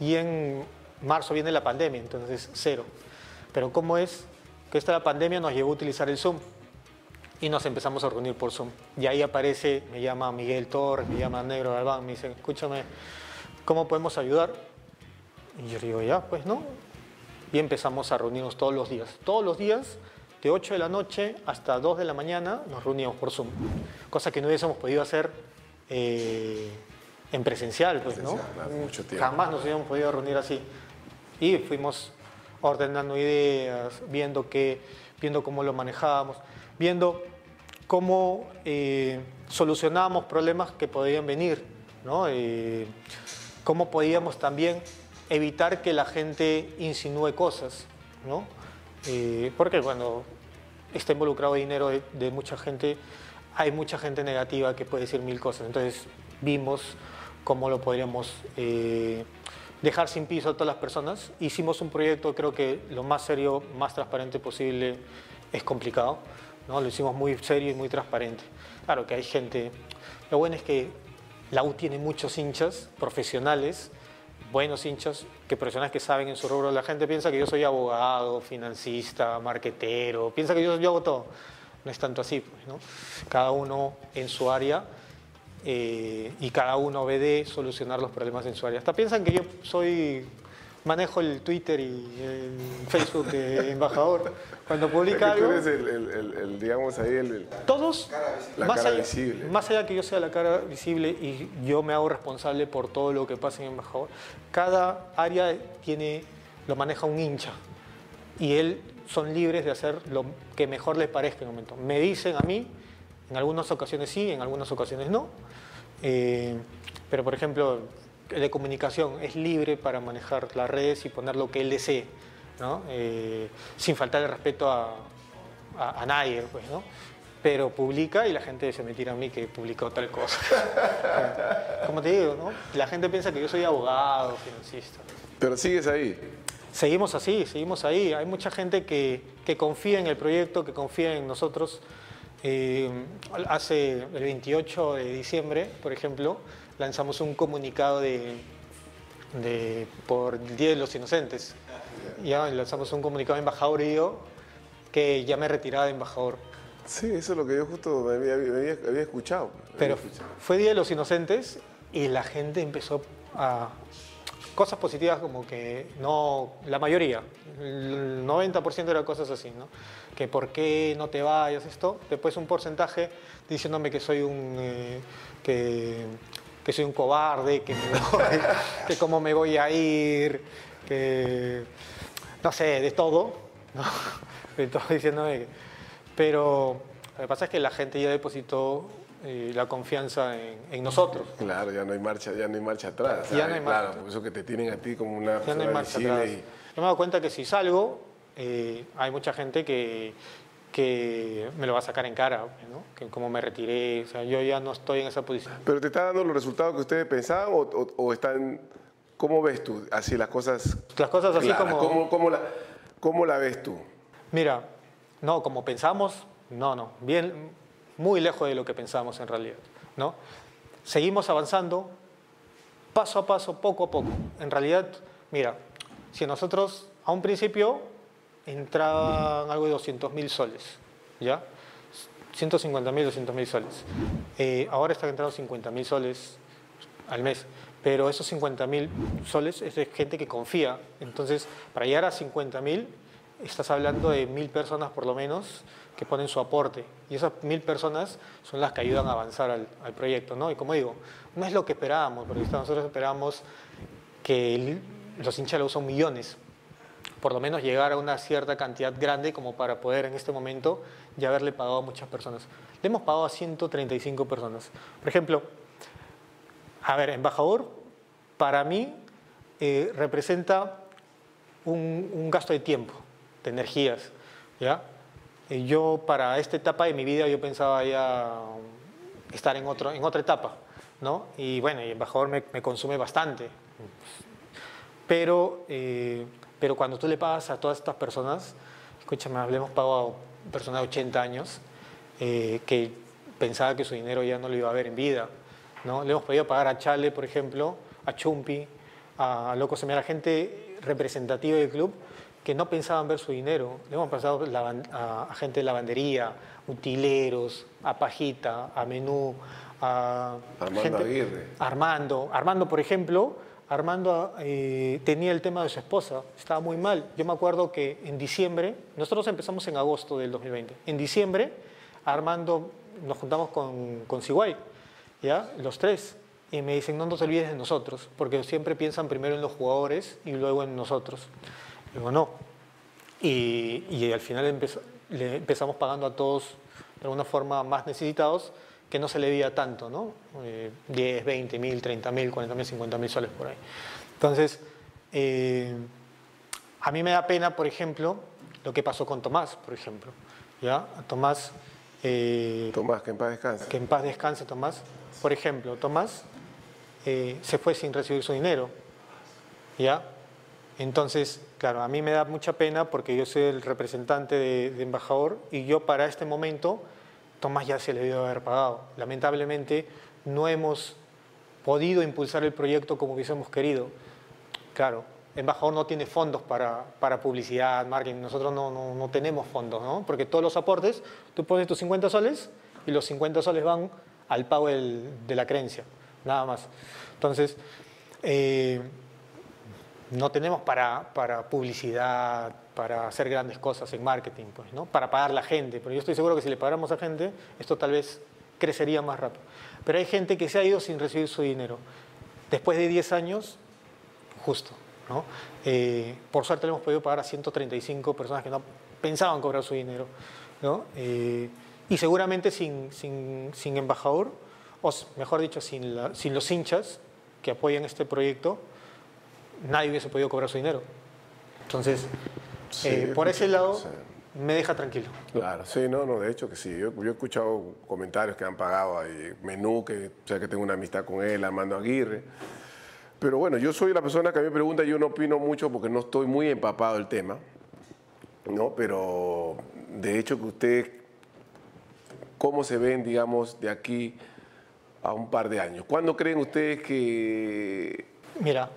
Y en marzo viene la pandemia, entonces cero. Pero ¿cómo es que esta pandemia nos llevó a utilizar el Zoom? Y nos empezamos a reunir por Zoom. Y ahí aparece, me llama Miguel Torres, me llama Negro Galván, me dice, escúchame, ¿cómo podemos ayudar? Y yo digo, ya, pues no. Y empezamos a reunirnos todos los días. Todos los días, de 8 de la noche hasta 2 de la mañana, nos reuníamos por Zoom. Cosa que no hubiésemos podido hacer eh, en presencial, pues, ¿no? Presencial, claro, mucho tiempo. Jamás nos hubiéramos podido reunir así. Y fuimos ordenando ideas, viendo, qué, viendo cómo lo manejábamos, viendo cómo eh, solucionábamos problemas que podían venir, ¿no? Eh, cómo podíamos también evitar que la gente insinúe cosas, ¿no? Eh, porque cuando está involucrado dinero de, de mucha gente, hay mucha gente negativa que puede decir mil cosas. Entonces vimos cómo lo podríamos eh, dejar sin piso a todas las personas. Hicimos un proyecto, creo que lo más serio, más transparente posible es complicado. ¿no? Lo hicimos muy serio y muy transparente. Claro que hay gente... Lo bueno es que la U tiene muchos hinchas profesionales, buenos hinchas, que personas que saben en su rubro. La gente piensa que yo soy abogado, financista, marquetero, piensa que yo, yo hago todo. No es tanto así, pues, ¿no? Cada uno en su área eh, y cada uno ve de solucionar los problemas en su área. Hasta piensan que yo soy manejo el Twitter y el Facebook de embajador. Cuando publica tú algo, eres el, el- el- digamos ahí, el, el- todos, La más, cara allá, visible. más allá que yo sea la cara visible y yo me hago responsable por todo lo que pasa en embajador, cada área tiene, lo maneja un hincha y él son libres de hacer lo que mejor les parezca en el momento. Me dicen a mí, en algunas ocasiones sí, en algunas ocasiones no, Eh, pero por ejemplo, el de comunicación es libre para manejar las redes y poner lo que él desee, ¿no? Eh, sin faltar el respeto a, a, a nadie, pues, ¿no? Pero publica y la gente se me tira a mí que publicó tal cosa. Como te digo, ¿no? La gente piensa que yo soy abogado, financista. Pero sigues ahí. Seguimos así, seguimos ahí. Hay mucha gente que, que confía en el proyecto, que confía en nosotros. Eh, hace el 28 de diciembre, por ejemplo, lanzamos un comunicado de, de- por el Día de los Inocentes. Ya lanzamos un comunicado de embajador y yo que ya me retiraba de embajador. Sí, eso es lo que yo justo había, me había- había escuchado. Pero escuchado. fue Día de los Inocentes y la gente empezó a, cosas positivas como que no, la mayoría, el 90% eran cosas así, ¿no? Que por qué no te vayas, esto. Después un porcentaje diciéndome que soy un, eh, que, que soy un cobarde, que, me voy, que cómo me voy a ir, que no sé, de todo, ¿no? De todo diciéndome Pero lo que pasa es que la gente ya depositó eh, la confianza en, en nosotros. Claro, ya no hay marcha, ya no hay marcha atrás. Ya no hay claro, por eso que te tienen a ti como una Ya no hay marcha atrás. y- Yo me he dado cuenta que si salgo, eh, hay mucha gente que, que me lo va a sacar en cara, ¿no? Que como me retiré, o sea, yo ya no estoy en esa posición. ¿Pero te está dando los resultados que ustedes pensaban o, o- o están... ¿Cómo ves tú así las cosas? Las cosas así claras? como... ¿Cómo, cómo la, ¿Cómo la ves tú? Mira, no, como pensamos, no, no, bien, muy lejos de lo que pensamos en realidad, ¿no? Seguimos avanzando paso a paso, poco a poco. En realidad, mira, si nosotros a un principio entraban algo de 200 mil soles, ¿ya? 150 mil, 200 mil soles. Eh, ahora están entrando 50 mil soles al mes. Pero esos 50 mil soles es de gente que confía. Entonces, para llegar a 50 mil, estás hablando de mil personas por lo menos que ponen su aporte. Y esas mil personas son las que ayudan a avanzar al, proyecto. ¿no? Y como digo, no es lo que esperábamos, porque nosotros esperábamos que los hinchas lo usan millones. Por lo menos llegar a una cierta cantidad grande como para poder en este momento ya haberle pagado a muchas personas. Le hemos pagado a 135 personas. Por ejemplo, a ver, embajador, para mí eh, representa un gasto de tiempo, energías, ¿ya? Yo para esta etapa de mi vida yo pensaba ya estar en, otro, en otra etapa, ¿no? Y bueno, y embajador me, me consume bastante. Pero, eh, pero cuando tú le pagas a todas estas personas, escúchame, le hemos pagado a personas de 80 años eh, que pensaba que su dinero ya no lo iba a ver en vida. ¿no? Le hemos podido pagar a Chale, por ejemplo, a Chumpi, a Loco Semilla, a gente representativa del club que no pensaban ver su dinero. Le hemos pasado a, gente de lavandería, utileros, a Pajita, a Menú, a Armando Aguirre. Armando. Armando, por ejemplo, Armando eh, tenía el tema de su esposa, estaba muy mal. Yo me acuerdo que en diciembre, nosotros empezamos en agosto del 2020, en diciembre Armando nos juntamos con, con Siguay, ¿ya? Los tres. Y me dicen, no nos olvides de nosotros, porque siempre piensan primero en los jugadores y luego en nosotros. Digo, no. Y, y al final empezó- le empezamos pagando a todos de alguna forma más necesitados que no se le veía tanto, ¿no? Eh, 10, 20 mil, 30 mil, 40 mil, 50 mil soles por ahí. Entonces, eh, a mí me da pena, por ejemplo, lo que pasó con Tomás, por ejemplo. ¿ya? A Tomás, eh, Tomás, que en paz descanse. que en paz descanse Tomás. Por ejemplo, Tomás eh, se fue sin recibir su dinero. ¿Ya? Entonces, claro, a mí me da mucha pena porque yo soy el representante de, embajador y yo para este momento, Tomás ya se le debió haber pagado. Lamentablemente no hemos podido impulsar el proyecto como hubiésemos querido. Claro, embajador no tiene fondos para, para publicidad, marketing, nosotros no, no, no tenemos fondos, ¿no? Porque todos los aportes, tú pones tus 50 soles y los 50 soles van al pago de la creencia, nada más. Entonces, eh, no tenemos para, para publicidad, para hacer grandes cosas en marketing, pues, ¿no? Para pagar la gente. Pero yo estoy seguro que si le pagáramos a gente, esto tal vez crecería más rápido. Pero hay gente que se ha ido sin recibir su dinero. Después de 10 años, justo, ¿no? Eh, por suerte le hemos podido pagar a 135 personas que no pensaban cobrar su dinero, ¿no? Eh, y seguramente sin, sin, sin embajador, o mejor dicho, sin, sin los hinchas que apoyan este proyecto, nadie hubiese podido cobrar su dinero. Entonces, Sí, eh, por ese lado, sí. me deja tranquilo. Claro, sí, no, no, de hecho que sí. Yo, yo he escuchado comentarios que han pagado ahí, Menú, que o sea que tengo una amistad con él, Armando Aguirre. Pero bueno, yo soy la persona que a mí me pregunta, yo no opino mucho porque no estoy muy empapado del tema, ¿no? Pero de hecho que ustedes, ¿cómo se ven, digamos, de aquí a un par de años? ¿Cuándo creen ustedes que... Mira,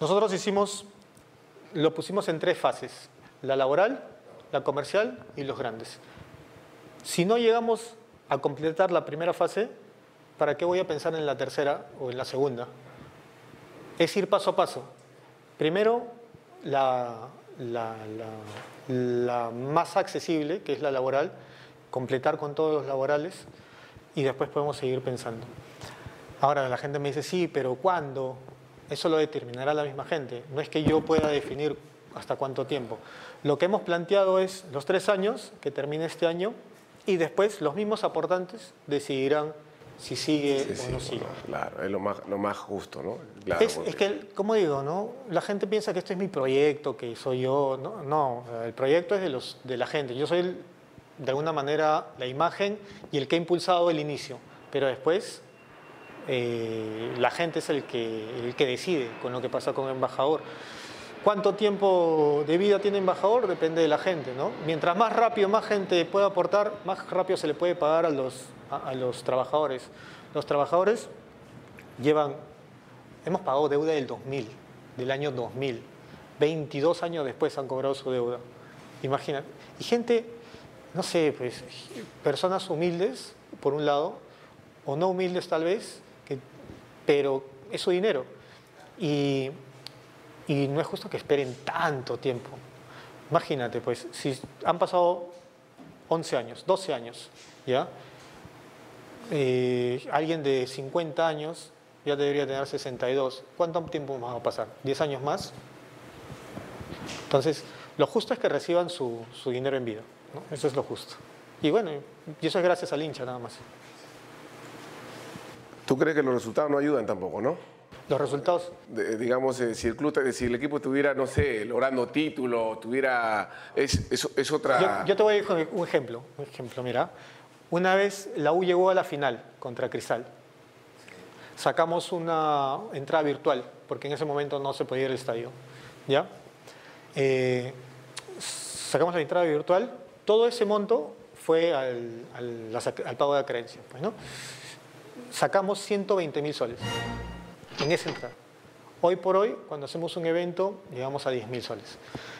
nosotros hicimos, lo pusimos en tres fases, la laboral, la comercial y los grandes. Si no llegamos a completar la primera fase, ¿para qué voy a pensar en la tercera o en la segunda? es ir paso a paso. Primero, la, la, la- la más accesible, que es la laboral, completar con todos los laborales y después podemos seguir pensando. Ahora la gente me dice, sí, pero ¿cuándo? Eso lo determinará la misma gente. No es que yo pueda definir hasta cuánto tiempo. Lo que hemos planteado es los tres años, que termine este año, y después los mismos aportantes decidirán si sigue Sí, o sí, no sigue. Claro, es lo más, lo más justo, ¿no? Claro, Es, porque- es que, como digo, ¿no? La gente piensa que esto es mi proyecto, que soy yo. No, el proyecto es de, los, de la gente. Yo soy, el- de alguna manera, la imagen y el que ha impulsado el inicio. Pero después, eh, la gente es el que, el que decide con lo que pasa con el embajador. ¿Cuánto tiempo de vida tiene embajador? Depende de la gente, ¿no? Mientras más rápido, más gente pueda aportar, más rápido se le puede pagar a los, a- a los trabajadores. Los trabajadores llevan Hemos pagado deuda del 2000, del año 2000. 22 años después han cobrado su deuda. Imagínate. Y gente, no sé, pues, personas humildes, por un lado, o no humildes tal vez, pero es su dinero. Y, y no es justo que esperen tanto tiempo. Imagínate, pues, si han pasado 11 años, 12 años, ¿ya? Eh, alguien de 50 años ya debería tener 62. ¿Cuánto tiempo más va a pasar? ¿10 años más? Entonces, lo justo es que reciban su, su dinero en vida. ¿no? Eso es lo justo. Y bueno, y eso es gracias al hincha nada más. ¿Tú crees que los resultados no ayudan tampoco, no? Los resultados, De- digamos, eh, si el club, si el equipo estuviera, no sé, logrando títulos, tuviera, es, es, es otra. Yo, yo te voy a dar un ejemplo. Un ejemplo, mira. Una vez la U llegó a la final contra Cristal. Sacamos una entrada virtual, porque en ese momento no se podía ir al estadio. ¿Ya? Eh, sacamos la entrada virtual. Todo ese monto fue al, al- la pago de creencia. Pues, ¿no? Sacamos 120 mil soles en esa entrada. Hoy por hoy, cuando hacemos un evento, llegamos a 10 mil soles.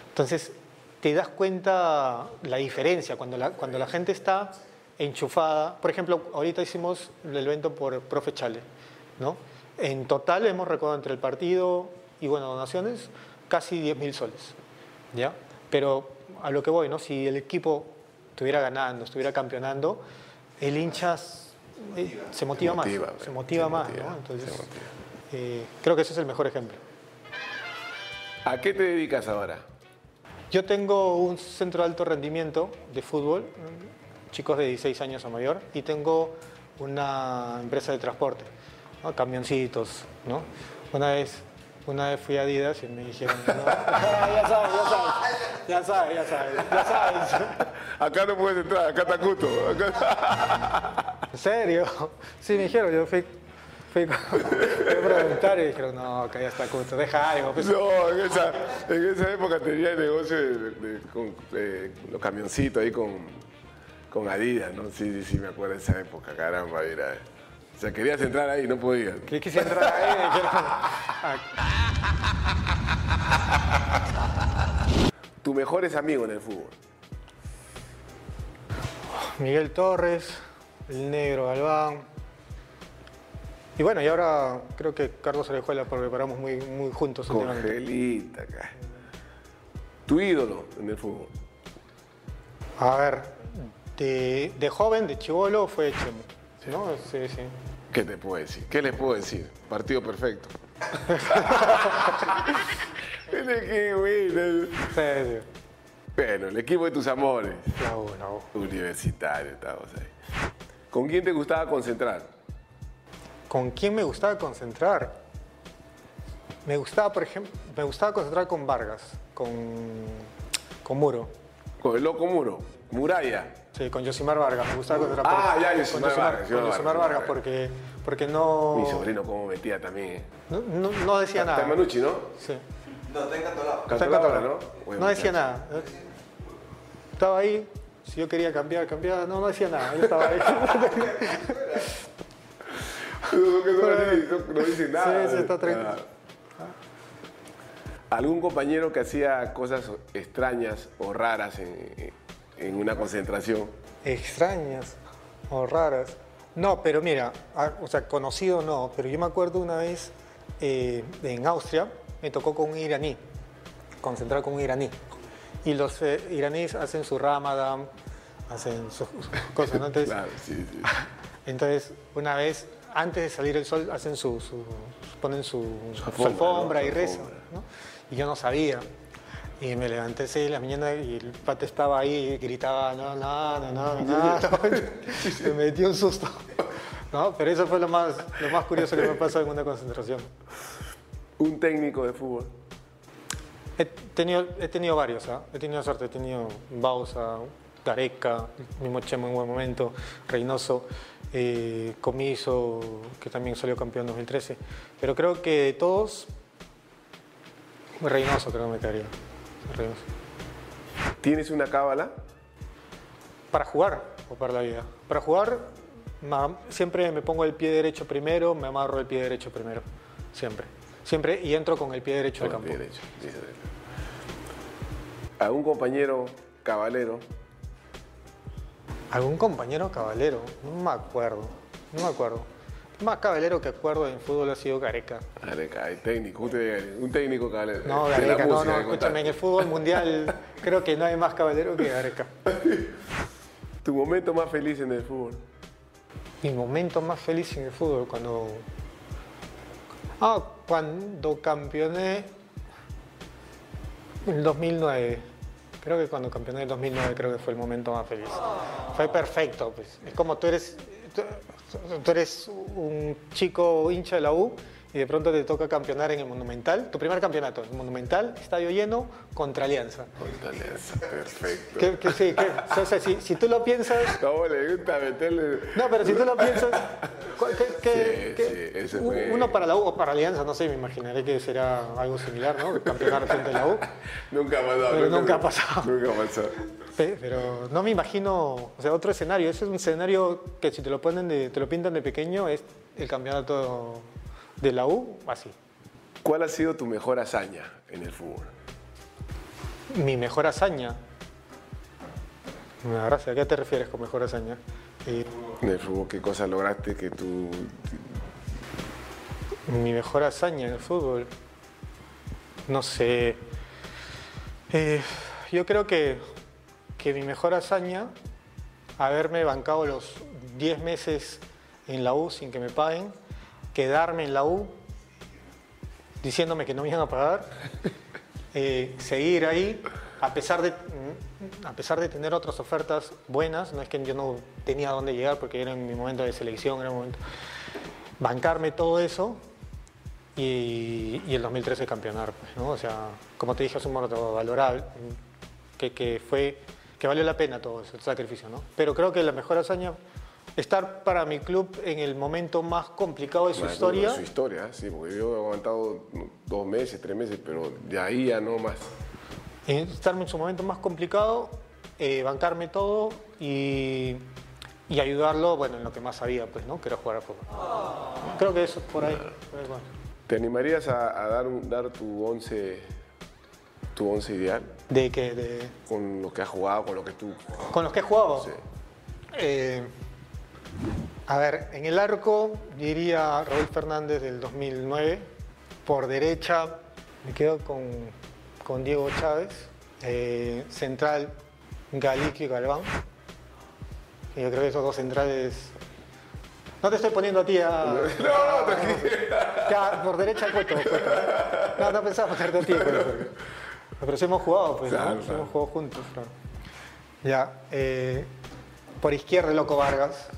Entonces, te das cuenta la diferencia cuando la, cuando la gente está enchufada. Por ejemplo, ahorita hicimos el evento por Profe Chale, ¿no? En total hemos recaudado entre el partido y, bueno, donaciones, casi 10 mil soles, ¿ya? Pero a lo que voy, ¿no? Si el equipo estuviera ganando, estuviera campeonando, el hincha eh, se motiva, Se motiva, más, se se motiva más, motiva, ¿no? se Entonces, motiva. eh, creo que ese es el mejor ejemplo. ¿A qué te dedicas ahora? Yo tengo un centro de alto rendimiento de fútbol, chicos de 16 años o mayor, y tengo una empresa de transporte, ¿no? camioncitos, ¿no? Una vez, una vez fui a Adidas y me dijeron, no, ya sabes, ya sabes, ya sabes, ya sabes, ya sabes. Acá no puedes entrar, acá está Cuto. acá- ¿En serio? Sí, me dijeron, yo fui, fui, fui a preguntar y dijeron, no, que ya está justo, deja algo. pues". No, en esa, en esa época tenía el negocio de, de- con eh, los camioncitos ahí con, con Adidas, ¿no? Sí, sí, sí, me acuerdo de esa época, caramba, mira. O sea, querías entrar ahí, no podías. Que quise entrar ahí me dijeron, "Ah, Tu mejores amigo en el fútbol. Miguel Torres, el negro Galván. Y bueno, y ahora creo que Carlos Orejuela, porque paramos muy, muy juntos últimamente. Congelita, acá. Tu ídolo en el fútbol. A ver, de, de joven, de chivolo, fue Chemo. ¿no? Sí, sí. ¿Qué te puedo decir? ¿Qué les puedo decir? Partido perfecto. Qué bueno. Sí, sí. Bueno, el equipo de tus amores. La U. Universitario, estamos ahí. ¿Con quién te gustaba concentrar? ¿Con quién me gustaba concentrar? Me gustaba, por ejemplo, me gustaba concentrar con Vargas, con, con Muro. Con el loco muro. Muralla. Sí, con Yosimar Vargas. Me gustaba concentrar Ah, por- ya, con Yosimar- Vargas, Con Yosimar Yosimar Vargas, Vargas, porque, porque no, Mi sobrino cómo metía también. ¿eh? no, no- no decía Está nada. en Manucci, ¿no? Sí. No, está. Está Cantolao, encantado. ¿no? No decía nada. Estaba ahí. Si yo quería cambiar, cambiaba. No, no decía nada. Yo estaba ahí. No, dice- nada. Sí, sí, está tranquilo. Ah. ¿Algún compañero que hacía cosas extrañas o raras en, en una concentración? Extrañas o raras. No, pero mira, o sea, conocido no, pero yo me acuerdo una vez eh, en Austria, me tocó con un iraní, concentrar con un iraní. Y los eh, iraníes hacen su ramadán, hacen sus cosas, ¿no? Entonces, Claro, sí, sí. entonces, una vez, antes de salir el sol, hacen su, su- ponen su, su alfombra, alfombra, ¿no? y Su rezan. ¿no? Y yo no sabía. Y me levanté 6 de la mañana y el pata estaba ahí y gritaba, no, no, no, no, no, no. Me metió un susto. ¿no? Pero eso fue lo más, lo más curioso que me pasó en una concentración. Un técnico de fútbol. He tenido, he tenido varios, ¿ah? he tenido suerte, he tenido Bausa, Gareca, mismo Chemo en buen momento, Reynoso, eh, Comiso, que también salió campeón en 2013. Pero creo que de todos, Reynoso creo que me quedaría. Reynoso. ¿Tienes una cábala? ¿Para jugar o para la vida? Para jugar siempre me pongo el pie derecho primero, me amarro el pie derecho primero, siempre. Siempre y entro con el pie derecho al campo. Derecho, dice derecho. ¿Algún compañero cabalero? ¿Algún compañero caballero? No me acuerdo, no me acuerdo. Más caballero que acuerdo en fútbol ha sido Gareca. Gareca, hay técnico, un técnico, un técnico cabalero. No, Gareca, no, no, me escúchame, en el fútbol mundial creo que no hay más caballero que Gareca. ¿Tu momento más feliz en el fútbol? Mi momento más feliz en el fútbol, cuando... Ah, cuando campeoné el 2009. Creo que cuando campeoné el 2009 creo que fue el momento más feliz. Fue perfecto, pues. Es como tú eres, tú eres un chico hincha de la U y de pronto te toca campeonar en el Monumental, tu primer campeonato, el Monumental, estadio lleno, contra Alianza. Contra Alianza, perfecto. Que, que sí, que, o sea, si, si tú lo piensas, ¿Cómo le gusta meterle? no, pero si tú lo piensas, que- Sí, sí, fue- uno para la U o para Alianza, no sé, me imaginaré que será algo similar, ¿no? Campeonar frente a la U. Nunca ha pasado. Pero nunca ha pasado. Nunca ha pasado. Pe- Pero no me imagino, o sea, otro escenario. Ese es un escenario que si te lo ponen de, te lo pintan de pequeño es el campeonato de la U, así. ¿Cuál ha sido tu mejor hazaña en el fútbol? Mi mejor hazaña. Me agarras, ¿a qué te refieres con mejor hazaña? Eh, En el fútbol, ¿qué cosas lograste que tú... Mi mejor hazaña en el fútbol. No sé. Eh, yo creo que, que mi mejor hazaña, haberme bancado los 10 meses en la U sin que me paguen, quedarme en la U diciéndome que no me iban a pagar, eh, seguir ahí, a pesar, de, a pesar de tener otras ofertas buenas, no es que yo no tenía dónde llegar porque era en mi momento de selección, era un momento bancarme todo eso y, y el 2013 campeonar, pues, ¿no? O sea, como te dije, es un momento valorable, que, que fue, que valió la pena todo ese sacrificio, ¿no? Pero creo que la mejor hazaña, estar para mi club en el momento más complicado de su Bueno, historia, Su historia, sí, porque yo he aguantado dos meses, tres meses, pero de ahí ya no más. en estar en su momento más complicado, eh, bancarme todo y, y ayudarlo, bueno, en lo que más sabía, pues, ¿no? Que era jugar al fútbol. Creo que eso por ahí. por ahí. ¿Te animarías a, a dar, un- dar tu once, tu once ideal De que, de, con lo que has jugado, con lo que tú... con los que he jugado. Sí. Eh, a ver, en el arco diría Raúl Fernández del 2009. Por derecha me quedo con, con Diego Chávez. Eh, central Galicio y Galván. Y yo creo que esos dos centrales. No te estoy poniendo a ti a. No, tranquilo. Ya, por derecha Cueto, Cueto. No, no pensaba ponerte a ti, Cueto, porque- Pero sí hemos jugado, pues, ¿no? Claro, Sí claro. hemos jugado juntos, claro. Ya, eh, por izquierda Loco Vargas.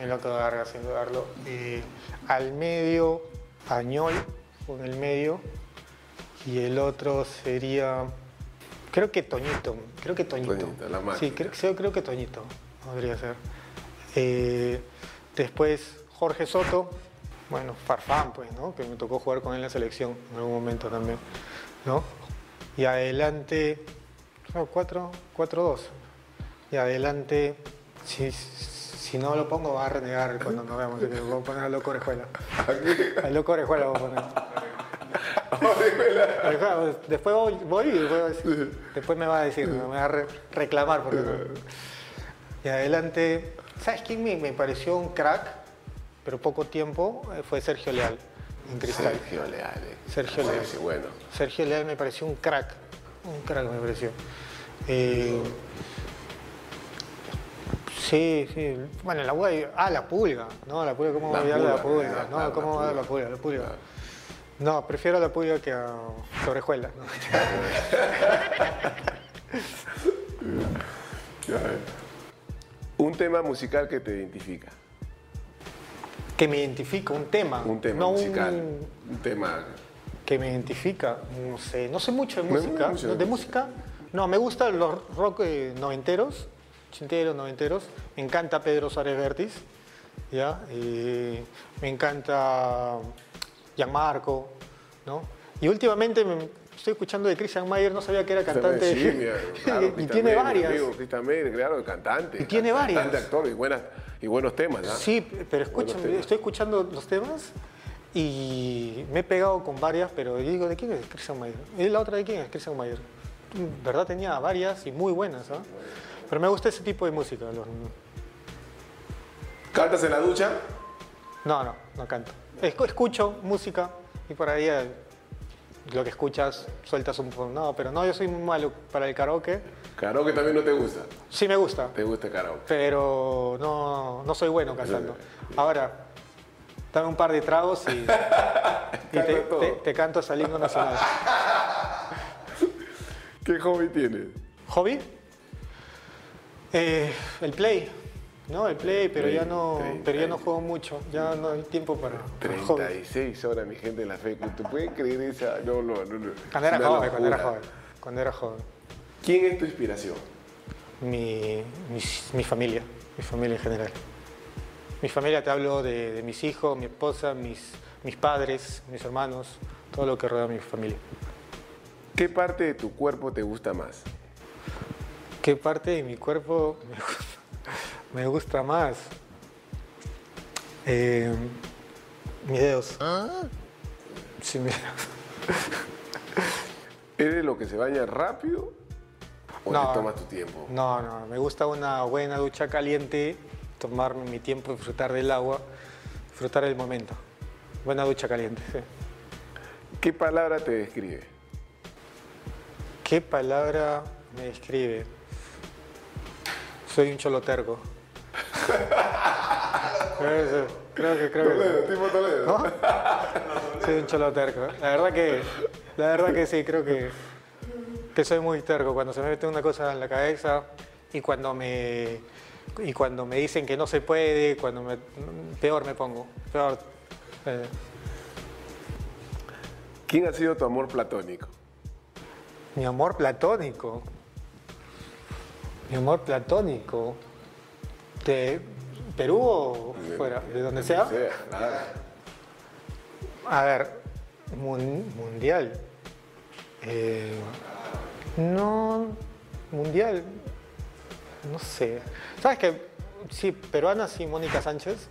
El Loco Vargas, sin dudarlo. Y al medio, Añol, con el medio. Y el otro sería, creo que Toñito, creo que Toñito. Toñito, la sí, creo, sí, creo que Toñito, podría ser. Eh, después Jorge Soto, bueno, Farfán, pues, ¿no? Que me tocó jugar con él en la selección en algún momento también, ¿no? Y adelante, no, 4, 4-2. Y adelante, si, si no lo pongo, va a renegar cuando nos veamos. Voy a poner a Loco Orejuela. A Loco Orejuela voy a poner. Orejuela, Después voy, voy y después, me va a decir, me va a re- reclamar. Porque y adelante, ¿sabes quién me, me pareció un crack? Pero poco tiempo, eh, fue Sergio Leal. en Cristal. Sergio Leal. eh. Sergio Leal. Bueno. Sergio Leal me pareció un crack, un crack me pareció. Eh, sí, sí. Bueno, la UA, ah, la pulga, no, la pulga, ¿cómo voy a hablar de la Pulga, claro, No, ¿cómo voy a de la Pulga. La pulga. No, prefiero la pulga que a Sobrejuela. ¿no? Un tema musical que te identifica. que me identifica, un tema. Un tema no musical. un- Un tema. que me identifica, no sé, no sé mucho de música. mucho ¿no? de de música, no, me gustan los rock eh, noventeros, ochenteros, noventeros. Me encanta Pedro Suárez Vértiz, ¿ya? Me encanta Gianmarco, ¿no? Y últimamente me estoy escuchando de Christian Mayer, no sabía que era cantante. Sí, mira, claro, y tiene Mayer, varias. Amigo, Cristian Mayer, claro, cantante. Y tiene varias. Cantante, actor y, buenas, y buenos temas, ¿no? Sí, pero escúchame, estoy escuchando los temas y me he pegado con varias, pero yo digo, ¿de quién es Christian Mayer? ¿Y la otra de quién es Christian Mayer? Verdad tenía varias y muy buenas, ¿ah? Pero me gusta ese tipo de música. los- ¿Cantas en la ducha? No, no, no canto. Escu- Escucho música y por ahí eh, lo que escuchas sueltas un poco. No, pero no, yo soy muy malo para el karaoke. Karaoke también no te gusta. Sí me gusta, Te gusta el karaoke. pero no, no soy bueno cantando. Ahora, dame un par de tragos y, y te, Canta todo. te- te canto esa himno nacional. ¿Qué hobby tienes? ¿Hobby? Eh, el play. No, el play, pero ya no, 30, pero ya no juego mucho. Ya no hay tiempo para para hobby. 36 horas, mi gente, en la fe. ¿Te puedes creer esa? No, no, no. no. Cuando era una joven, cuando era joven. Cuando era joven. ¿Quién es tu inspiración? Mi, mi familia, mi familia en general. Mi familia te hablo de, de mis hijos, mi esposa, mis, mis padres, mis hermanos, todo lo que rodea a mi familia. ¿Qué parte de tu cuerpo te gusta más? ¿Qué parte de mi cuerpo me gusta, me gusta más? Eh, mis dedos. Sí, mis dedos. ¿Eres lo que se baña rápido o No. te tomas tu tiempo? No, no, me gusta una buena ducha caliente, tomarme mi tiempo, disfrutar del agua, disfrutar del momento. Buena ducha caliente, sí. ¿Qué palabra te describe? ¿Qué palabra me describe? Soy un choloterco. creo, que- creo que, tipo Toledo. ¿No? Soy un choloterco. La verdad que, la verdad que sí, creo que, que soy muy terco. Cuando se me mete una cosa en la cabeza y cuando me, y cuando me dicen que no se puede, cuando me, peor me pongo. Peor. Eh, ¿Quién ha sido tu amor platónico? mi amor platónico. Mi amor platónico. ¿De Perú o fuera? ¿De donde sea? A ver, mun- mundial. Eh, no, mundial. No sé. ¿Sabes qué? Sí, peruana, sí, Mónica Sánchez.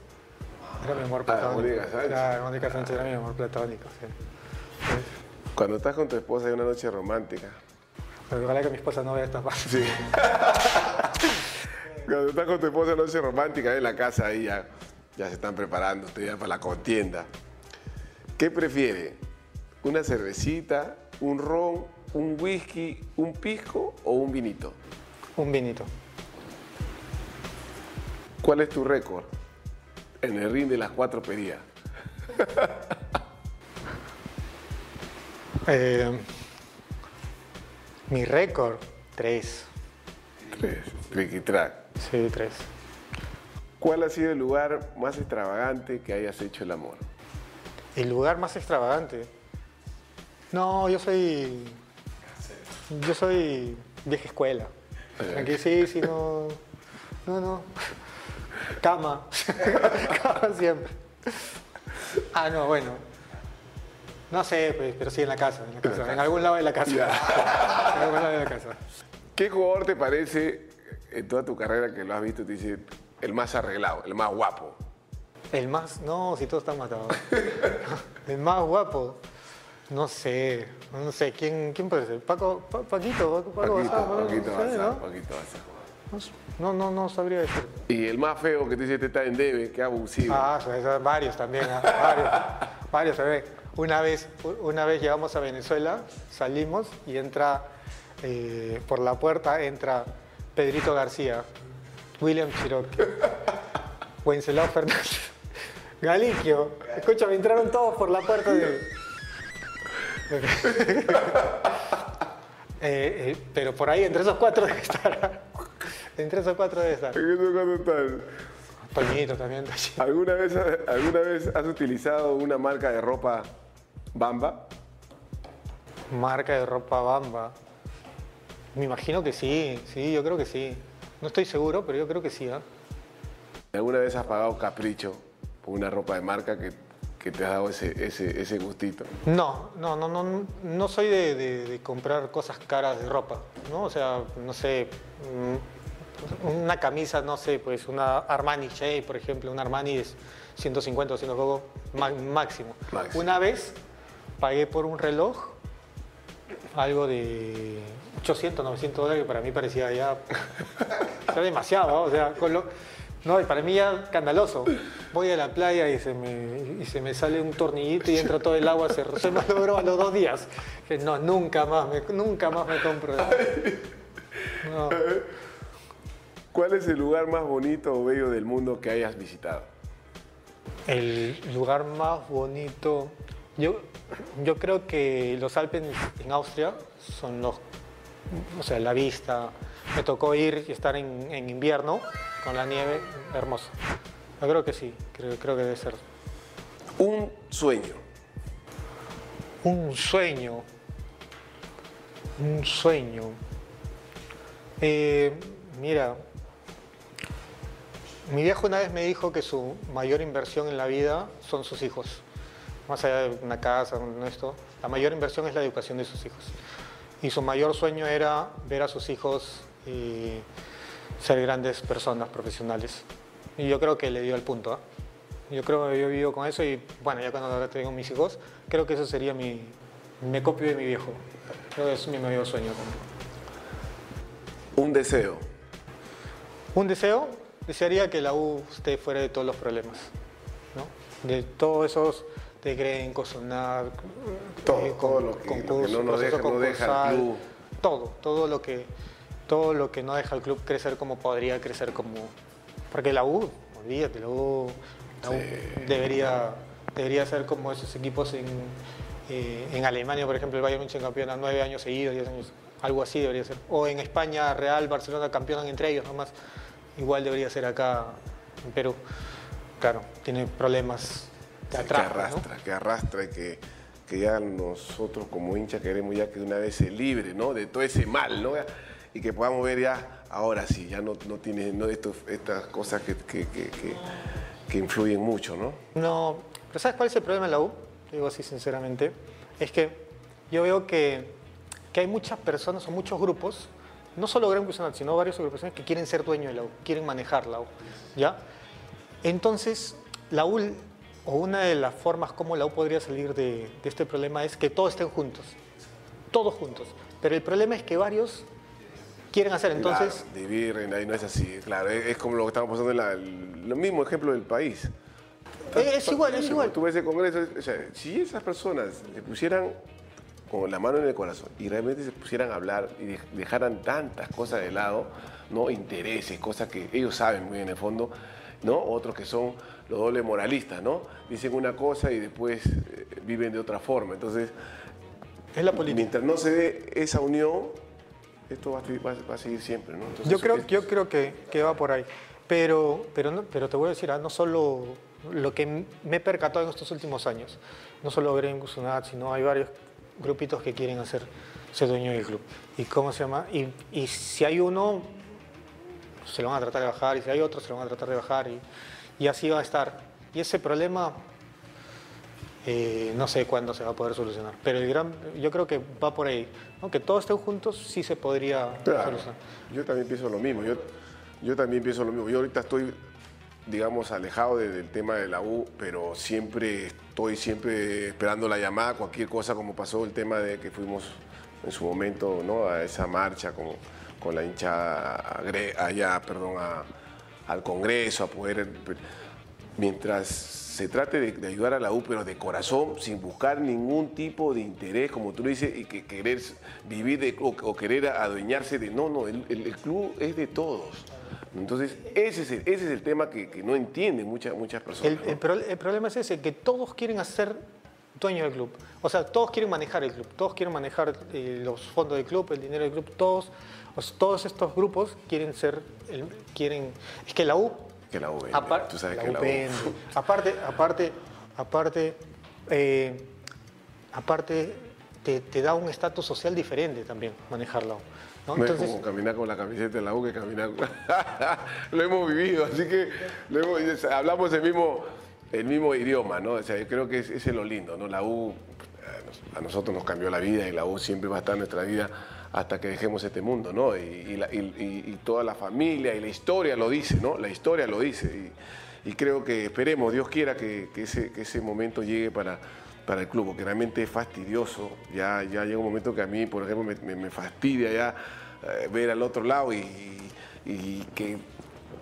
Era mi amor platónico. Ah, Mónica Sánchez. Claro, Mónica Sánchez era mi amor platónico, sí. Cuando estás con tu esposa en una noche romántica. Pero ojalá que mi esposa no vea esta parte. Sí. Cuando estás con tu esposa una noche romántica en la casa, ahí ya, ya se están preparando ustedes ya para la contienda. ¿Qué prefiere? ¿Una cervecita, un ron, un whisky, un pisco o un vinito? Un vinito. ¿Cuál es tu récord en el ring de las cuatro pedidas? Eh, mi récord, tres. Tres. Tricky track. Sí, tres. ¿Cuál ha sido el lugar más extravagante que hayas hecho el amor? El lugar más extravagante. No, yo soy. Yo soy vieja escuela. Aquí sí, sí, no. No, no. Cama. Cama siempre. Ah, no, bueno. No sé, pues, pero sí en la casa, en la casa. En algún lado de la casa. En algún lado de la casa. ¿Qué jugador te parece en toda tu carrera que lo has visto, te dice el más arreglado, el más guapo? El más. No, si todos están matados. El más guapo. No sé, no sé, ¿quién, quién puede ser? Paco, Pa- Paquito, Paco, Paco Paquito, Bazán, no Paquito sé, Bazán, ¿no? Paquito Bazán. No No, no, sabría decir. Y el más feo que te dice este está en debe, qué abusivo. Ah, varios también, ah, varios. Varios, bebé. Una vez, una vez llegamos a Venezuela, salimos y entra eh, por la puerta entra Pedrito García, William Cherokee, Wenceslao Fernández, Galiquio. Escúchame, entraron todos por la puerta de. Eh, eh, pero por ahí, entre esos cuatro debe estar. entre esos cuatro debe estar. ¿Eso cuándo están? Toñito también. ¿Alguna vez, ¿Alguna vez has utilizado una marca de ropa Bamba? Marca de ropa Bamba. Me imagino que sí, sí, yo creo que sí. No estoy seguro, pero yo creo que sí. ¿ah? ¿Alguna vez has pagado capricho por una ropa de marca que, que te ha dado ese, ese, ese gustito? No, no, no, no, no soy de, de- de comprar cosas caras de ropa, ¿no? O sea, no sé, mm, una camisa, no sé, pues una Armani Shea, por ejemplo, una Armani es 150 o 100 poco má- máximo. Máximo. Una vez pagué por un reloj algo de 800, 900 dólares, que para mí parecía ya, ya demasiado, ¿no? o sea, con lo- no, y para mí ya escandaloso. Voy a la playa y se me, y se me sale un tornillito y entra todo el agua, se, se me logró a los dos días. Que no, nunca más, me, nunca más me compro. No. ¿Cuál es el lugar más bonito o bello del mundo que hayas visitado? El lugar más bonito, yo, yo creo que los Alpes en Austria son los, o sea, la vista. Me tocó ir y estar en, en invierno con la nieve, hermoso. Yo creo que sí, creo, creo que debe ser. Un sueño. Un sueño, un sueño. Eh, mira, mi viejo una vez me dijo que su mayor inversión en la vida son sus hijos. Más allá de una casa, esto, la mayor inversión es la educación de sus hijos. Y su mayor sueño era ver a sus hijos eh, ser grandes personas profesionales. Y yo creo que le dio el punto. ¿ah? Yo creo que yo vivo con eso y bueno, ya cuando ahora tengo mis hijos, creo que eso sería mi... Me copio de mi viejo. Creo que es mi mayor sueño. Un deseo. Un deseo, desearía que la U esté fuera de todos los problemas, ¿no? De todos esos de Grenco, Sonar, Todo, eh, todo lo que- lo que no nos deja- no deja al club. Todo, todo lo que todo lo que no deja al club crecer como podría crecer como porque la U, olvídate, la U, la U debería debería ser como esos equipos en, eh, en Alemania, por ejemplo, el Bayern München campeona nueve años seguidos, diez años, algo así debería ser. O en España, Real, Barcelona campeonan entre ellos nomás. Igual debería ser acá en Perú. Claro, tiene problemas que arrastra, que arrastra y que, que ya nosotros como hinchas queremos ya que de una vez se libre, ¿no? De todo ese mal, ¿no? Y que podamos ver ya, ahora sí, ya no, no tiene no estos, estas cosas que, que, que- que- que influyen mucho, ¿no? No, pero ¿sabes cuál es el problema de la U? Te digo así sinceramente. Es que yo veo que, que hay muchas personas o muchos grupos, no solo Gran Nacional, sino varias agrupaciones que quieren ser dueños de la U, quieren manejar la U. ¿Ya? Entonces, la U, o una de las formas como la U podría salir de, de este problema es que todos estén juntos. Todos juntos. Pero el problema es que varios quieren hacer. Entonces, Claro, dividir, ahí no es así, claro, es, es como lo que estamos pasando en la, el, lo mismo ejemplo del país. eh, es igual, es igual. Tú ves el Congreso, o sea, si esas personas le pusieran con la mano en el corazón y realmente se pusieran a hablar y dej- dejaran tantas cosas de lado, ¿no? Intereses, cosas que ellos saben muy en el fondo, ¿no? Otros que son los dobles moralistas, ¿no? Dicen una cosa y después eh, viven de otra forma. Entonces, Es la política. mientras no se dé esa unión, esto va a, seguir- va a- va a seguir siempre, ¿no? Entonces, Yo creo, es- yo creo que, que va por ahí. Pero, pero, no, pero te voy a decir, ah, no solo lo que me he percatado en estos últimos años, no solo Green Gusunat, sino hay varios grupitos que quieren hacer ser dueño del club. ¿Y cómo se llama? Y, y si hay uno, se lo van a tratar de bajar, y si hay otro, se lo van a tratar de bajar, y, y así va a estar. Y ese problema, eh, no sé cuándo se va a poder solucionar. Pero el gran, yo creo que va por ahí. ¿no? Que todos estén juntos, sí se podría Claro, solucionar. yo también pienso lo mismo. Yo, yo también pienso lo mismo. Yo ahorita estoy, digamos, alejado de- del tema de la U, pero siempre estoy siempre esperando la llamada, cualquier cosa, como pasó el tema de que fuimos en su momento ¿no? a esa marcha con, con la hinchada allá, perdón, a- al Congreso, a poder mientras se trate de, de ayudar a la U, pero de corazón, sin buscar ningún tipo de interés, como tú dices, y que querer vivir de- o, o querer adueñarse de... No, no, el, el- club es de todos. Entonces, ese es el, ese es el tema que, que no entienden muchas, muchas personas. El, el problema es ese, que todos quieren hacer dueño del club. O sea, todos quieren manejar el club, todos quieren manejar eh, los fondos del club, el dinero del club, todos, sea, todos estos grupos quieren ser, el- quieren, es que la U, Que la U vende, tú sabes la que U la U- vende. aparte, aparte, aparte, eh, aparte te, te da un estatus social diferente también manejar la U. ¿no? No Entonces, es como caminar con la camiseta de la U que caminar con... lo hemos vivido, así que lo hemos- hablamos el mismo, el mismo idioma, ¿no? O sea, yo creo que es- es lo lindo, ¿no? La U a nosotros nos cambió la vida y la U siempre va a estar en nuestra vida hasta que dejemos este mundo, ¿no? Y, toda la familia y la historia lo dice, ¿no? La historia lo dice. Y, creo que esperemos, Dios quiera que, ese, que ese momento llegue para, para el club, porque realmente es fastidioso. Ya, ya llega un momento que a mí, por ejemplo, me, fastidia ya eh, ver al otro lado y, que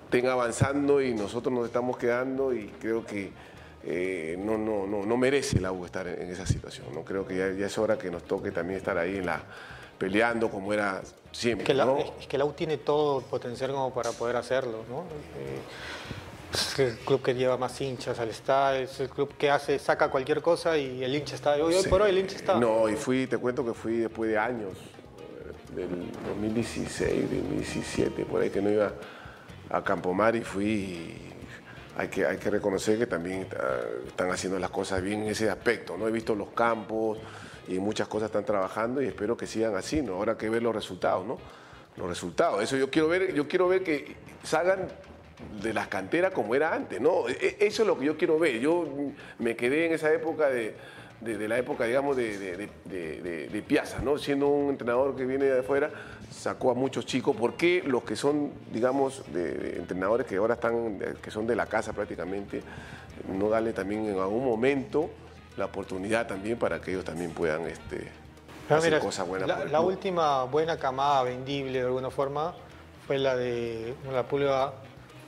estén avanzando y nosotros nos estamos quedando y creo que eh, no, no, no, no merece la U estar en, esa situación. ¿no? Creo que ya es hora que nos toque también estar ahí en la, peleando como era siempre. que la, ¿no? es, que la U tiene todo el potencial como para poder hacerlo, ¿no? Eh, es el club que lleva más hinchas al estadio, es el club que hace, saca cualquier cosa y el hincha está. Hoy, hoy Sí. por hoy el hincha está. No, y fui, te cuento que fui después de años, eh, del 2016, 2017, por ahí que no iba a Campomar y fui. y hay que, hay que reconocer que también eh, están haciendo las cosas bien en ese aspecto, ¿no? He visto los campos y muchas cosas están trabajando y espero que sigan así, ¿no? Ahora hay que ver los resultados, ¿no? Los resultados, eso yo quiero ver, yo quiero ver que salgan de las canteras como era antes, ¿no? E- e- Eso es lo que yo quiero ver. Yo me quedé en esa época de, de- de la época, digamos, de, de, de- Piazza, ¿no? Siendo un entrenador que viene de afuera, sacó a muchos chicos. ¿Por qué los que son, digamos, de, entrenadores que ahora están, que son de la casa prácticamente, no darle también en algún momento la oportunidad también para que ellos también puedan este, Pero hacer mira, cosas buenas la, última buena camada vendible de alguna forma fue la de la pulga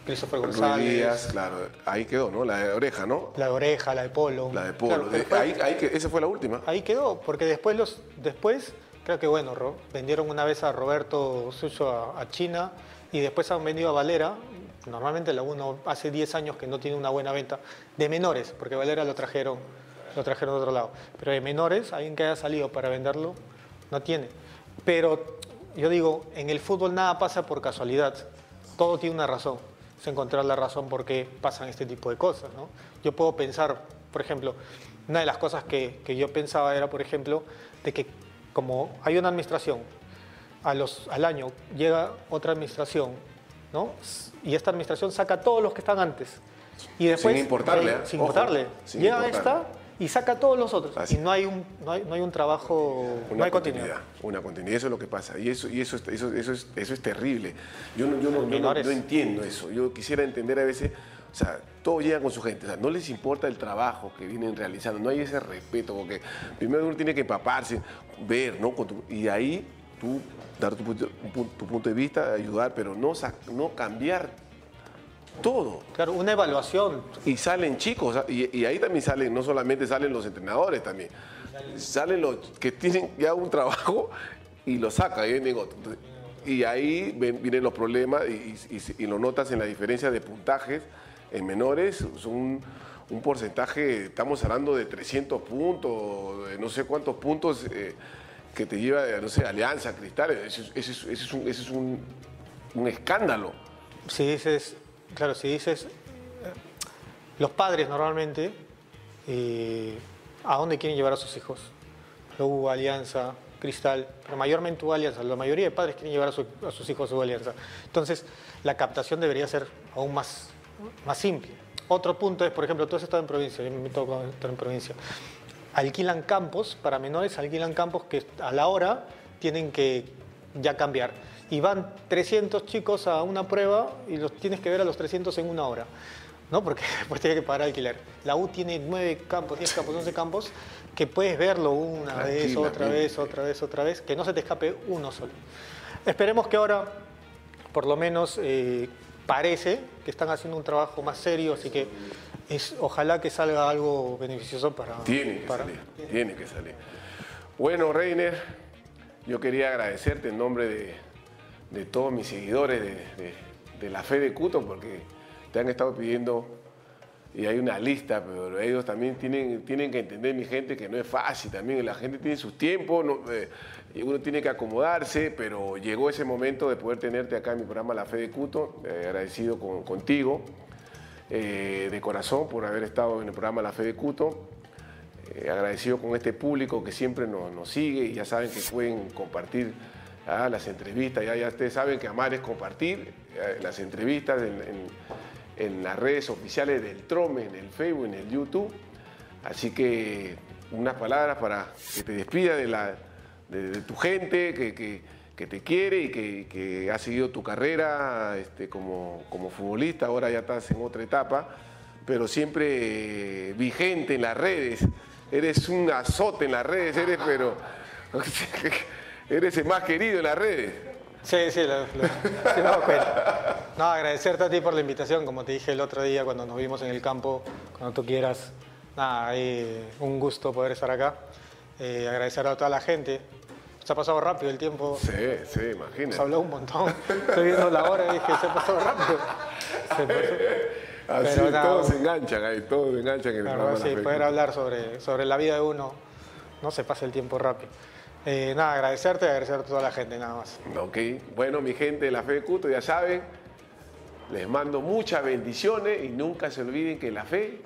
Christopher González, Díaz, claro, ahí quedó, ¿no? La de oreja, ¿no? la de oreja, la de polo. La de Polo. Claro, de- fue- ahí, esa fue la última. Ahí quedó, porque después los después creo que bueno, Ro- vendieron una vez a Roberto Sucho a, a China y después han vendido a Valera. Normalmente la uno hace 10 años que no tiene una buena venta de menores, porque Valera lo trajeron lo trajeron de otro lado, pero de menores, alguien que haya salido para venderlo no tiene. Pero yo digo, en el fútbol nada pasa por casualidad. Todo tiene una razón. Es encontrar la razón por qué pasan este tipo de cosas. ¿no? Yo puedo pensar, por ejemplo, una de las cosas que, que yo pensaba era, por ejemplo, de que como hay una administración, a los, al año llega otra administración, ¿no? Y esta administración saca a todos los que están antes. Y después, importarle, eh, ¿eh? sin Ojo, importarle. sin llega importarle. esta y saca a todos los otros. Así. Y no hay un, no hay, no hay un trabajo, no Una hay continuidad. continuidad, una continuidad, eso es lo que pasa. Y eso, y eso, es- eso, eso, es, eso es terrible. Yo, no, yo, no, yo no- no entiendo eso. Yo quisiera entender a veces, o sea, todos llegan con su gente, o sea, no les importa el trabajo que vienen realizando, no hay ese respeto, porque primero uno tiene que empaparse, ver, ¿no? Tu- y ahí tú dar tu, pu- tu punto de vista, ayudar, pero no, no cambiar todo. Claro, una evaluación. Y salen chicos, y, y ahí también salen, no solamente salen los entrenadores también, salen los que tienen ya un trabajo y lo sacan y otro. Entonces, Y ahí ven- vienen los problemas y, y- y- y lo notas en la diferencia de puntajes en menores, son un, porcentaje, estamos hablando de 300 puntos, de no sé cuántos puntos eh, que te lleva, no sé, Alianza, Cristal, eso, es- es- es un- es un- un escándalo. Si dices, claro, si dices, eh, los padres normalmente, eh, ¿a dónde quieren llevar a sus hijos? U, Alianza, Cristal, pero mayormente U, Alianza. La mayoría de padres quieren llevar a, su- sus hijos a U, Alianza. Entonces, la captación debería ser aún más, más simple. Otro punto es, por ejemplo, tú has estado en provincia, yo me toca estar en provincia. Alquilan campos, para menores alquilan campos que a la hora tienen que ya cambiar. Y van 300 chicos a una prueba y los tienes que ver a los 300 en una hora. ¿no? Porque después tienes que pagar alquiler. La U tiene 9 campos, 10 campos, 11 campos, que puedes verlo una vez, otra vez, otra vez, otra vez, que no se te escape uno solo. Esperemos que ahora, por lo menos, eh, parece que están haciendo un trabajo más serio, así que es, ojalá que salga algo beneficioso para... Tiene que para- salir, tiene que salir. Bueno, Reiner, yo quería agradecerte en nombre de, de todos mis seguidores de, de- de la fe de Cuto, porque te han estado pidiendo, y hay una lista, pero ellos también tienen, tienen que entender, mi gente, que no es fácil también, la gente tiene sus tiempos, no, eh, uno tiene que acomodarse, pero llegó ese momento de poder tenerte acá en mi programa La Fe de Cuto, eh, agradecido con- contigo, eh, de corazón, por haber estado en el programa La Fe de Cuto. Eh, agradecido con este público que siempre nos, nos sigue y ya saben que pueden compartir ah, las entrevistas, ya, ya ustedes saben que amar es compartir eh, las entrevistas en, las redes oficiales del Trome, en el Facebook, en el YouTube. Así que unas palabras para que te despida de, la, de, tu gente que, que- te quiere y que, que ha seguido tu carrera este, como, como futbolista, ahora ya estás en otra etapa, pero siempre eh, vigente en las redes. Eres un azote en las redes, eres, pero eres el más querido en las redes. Sí, sí, lo, lo- sí me cuenta. No, agradecerte a ti por la invitación, como te dije el otro día cuando nos vimos en el campo, cuando tú quieras. Nada, ahí, un gusto poder estar acá. Eh, agradecer a toda la gente. Se ha pasado rápido el tiempo. Sí, sí, Se imagínate. habló un montón. Estoy viendo la hora y dije, se ha pasado rápido. Se pasó. Así Pero nada, todos se enganchan ahí, todos se enganchan en el La sí, poder hablar sobre, sobre la vida de uno, no se pasa el tiempo rápido. Eh, nada, agradecerte y agradecer a toda la gente, nada más. Ok, bueno, mi gente de la Fe de Cuto, ya saben, les mando muchas bendiciones y nunca se olviden que la fe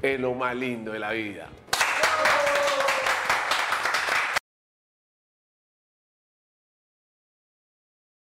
es lo más lindo de la vida.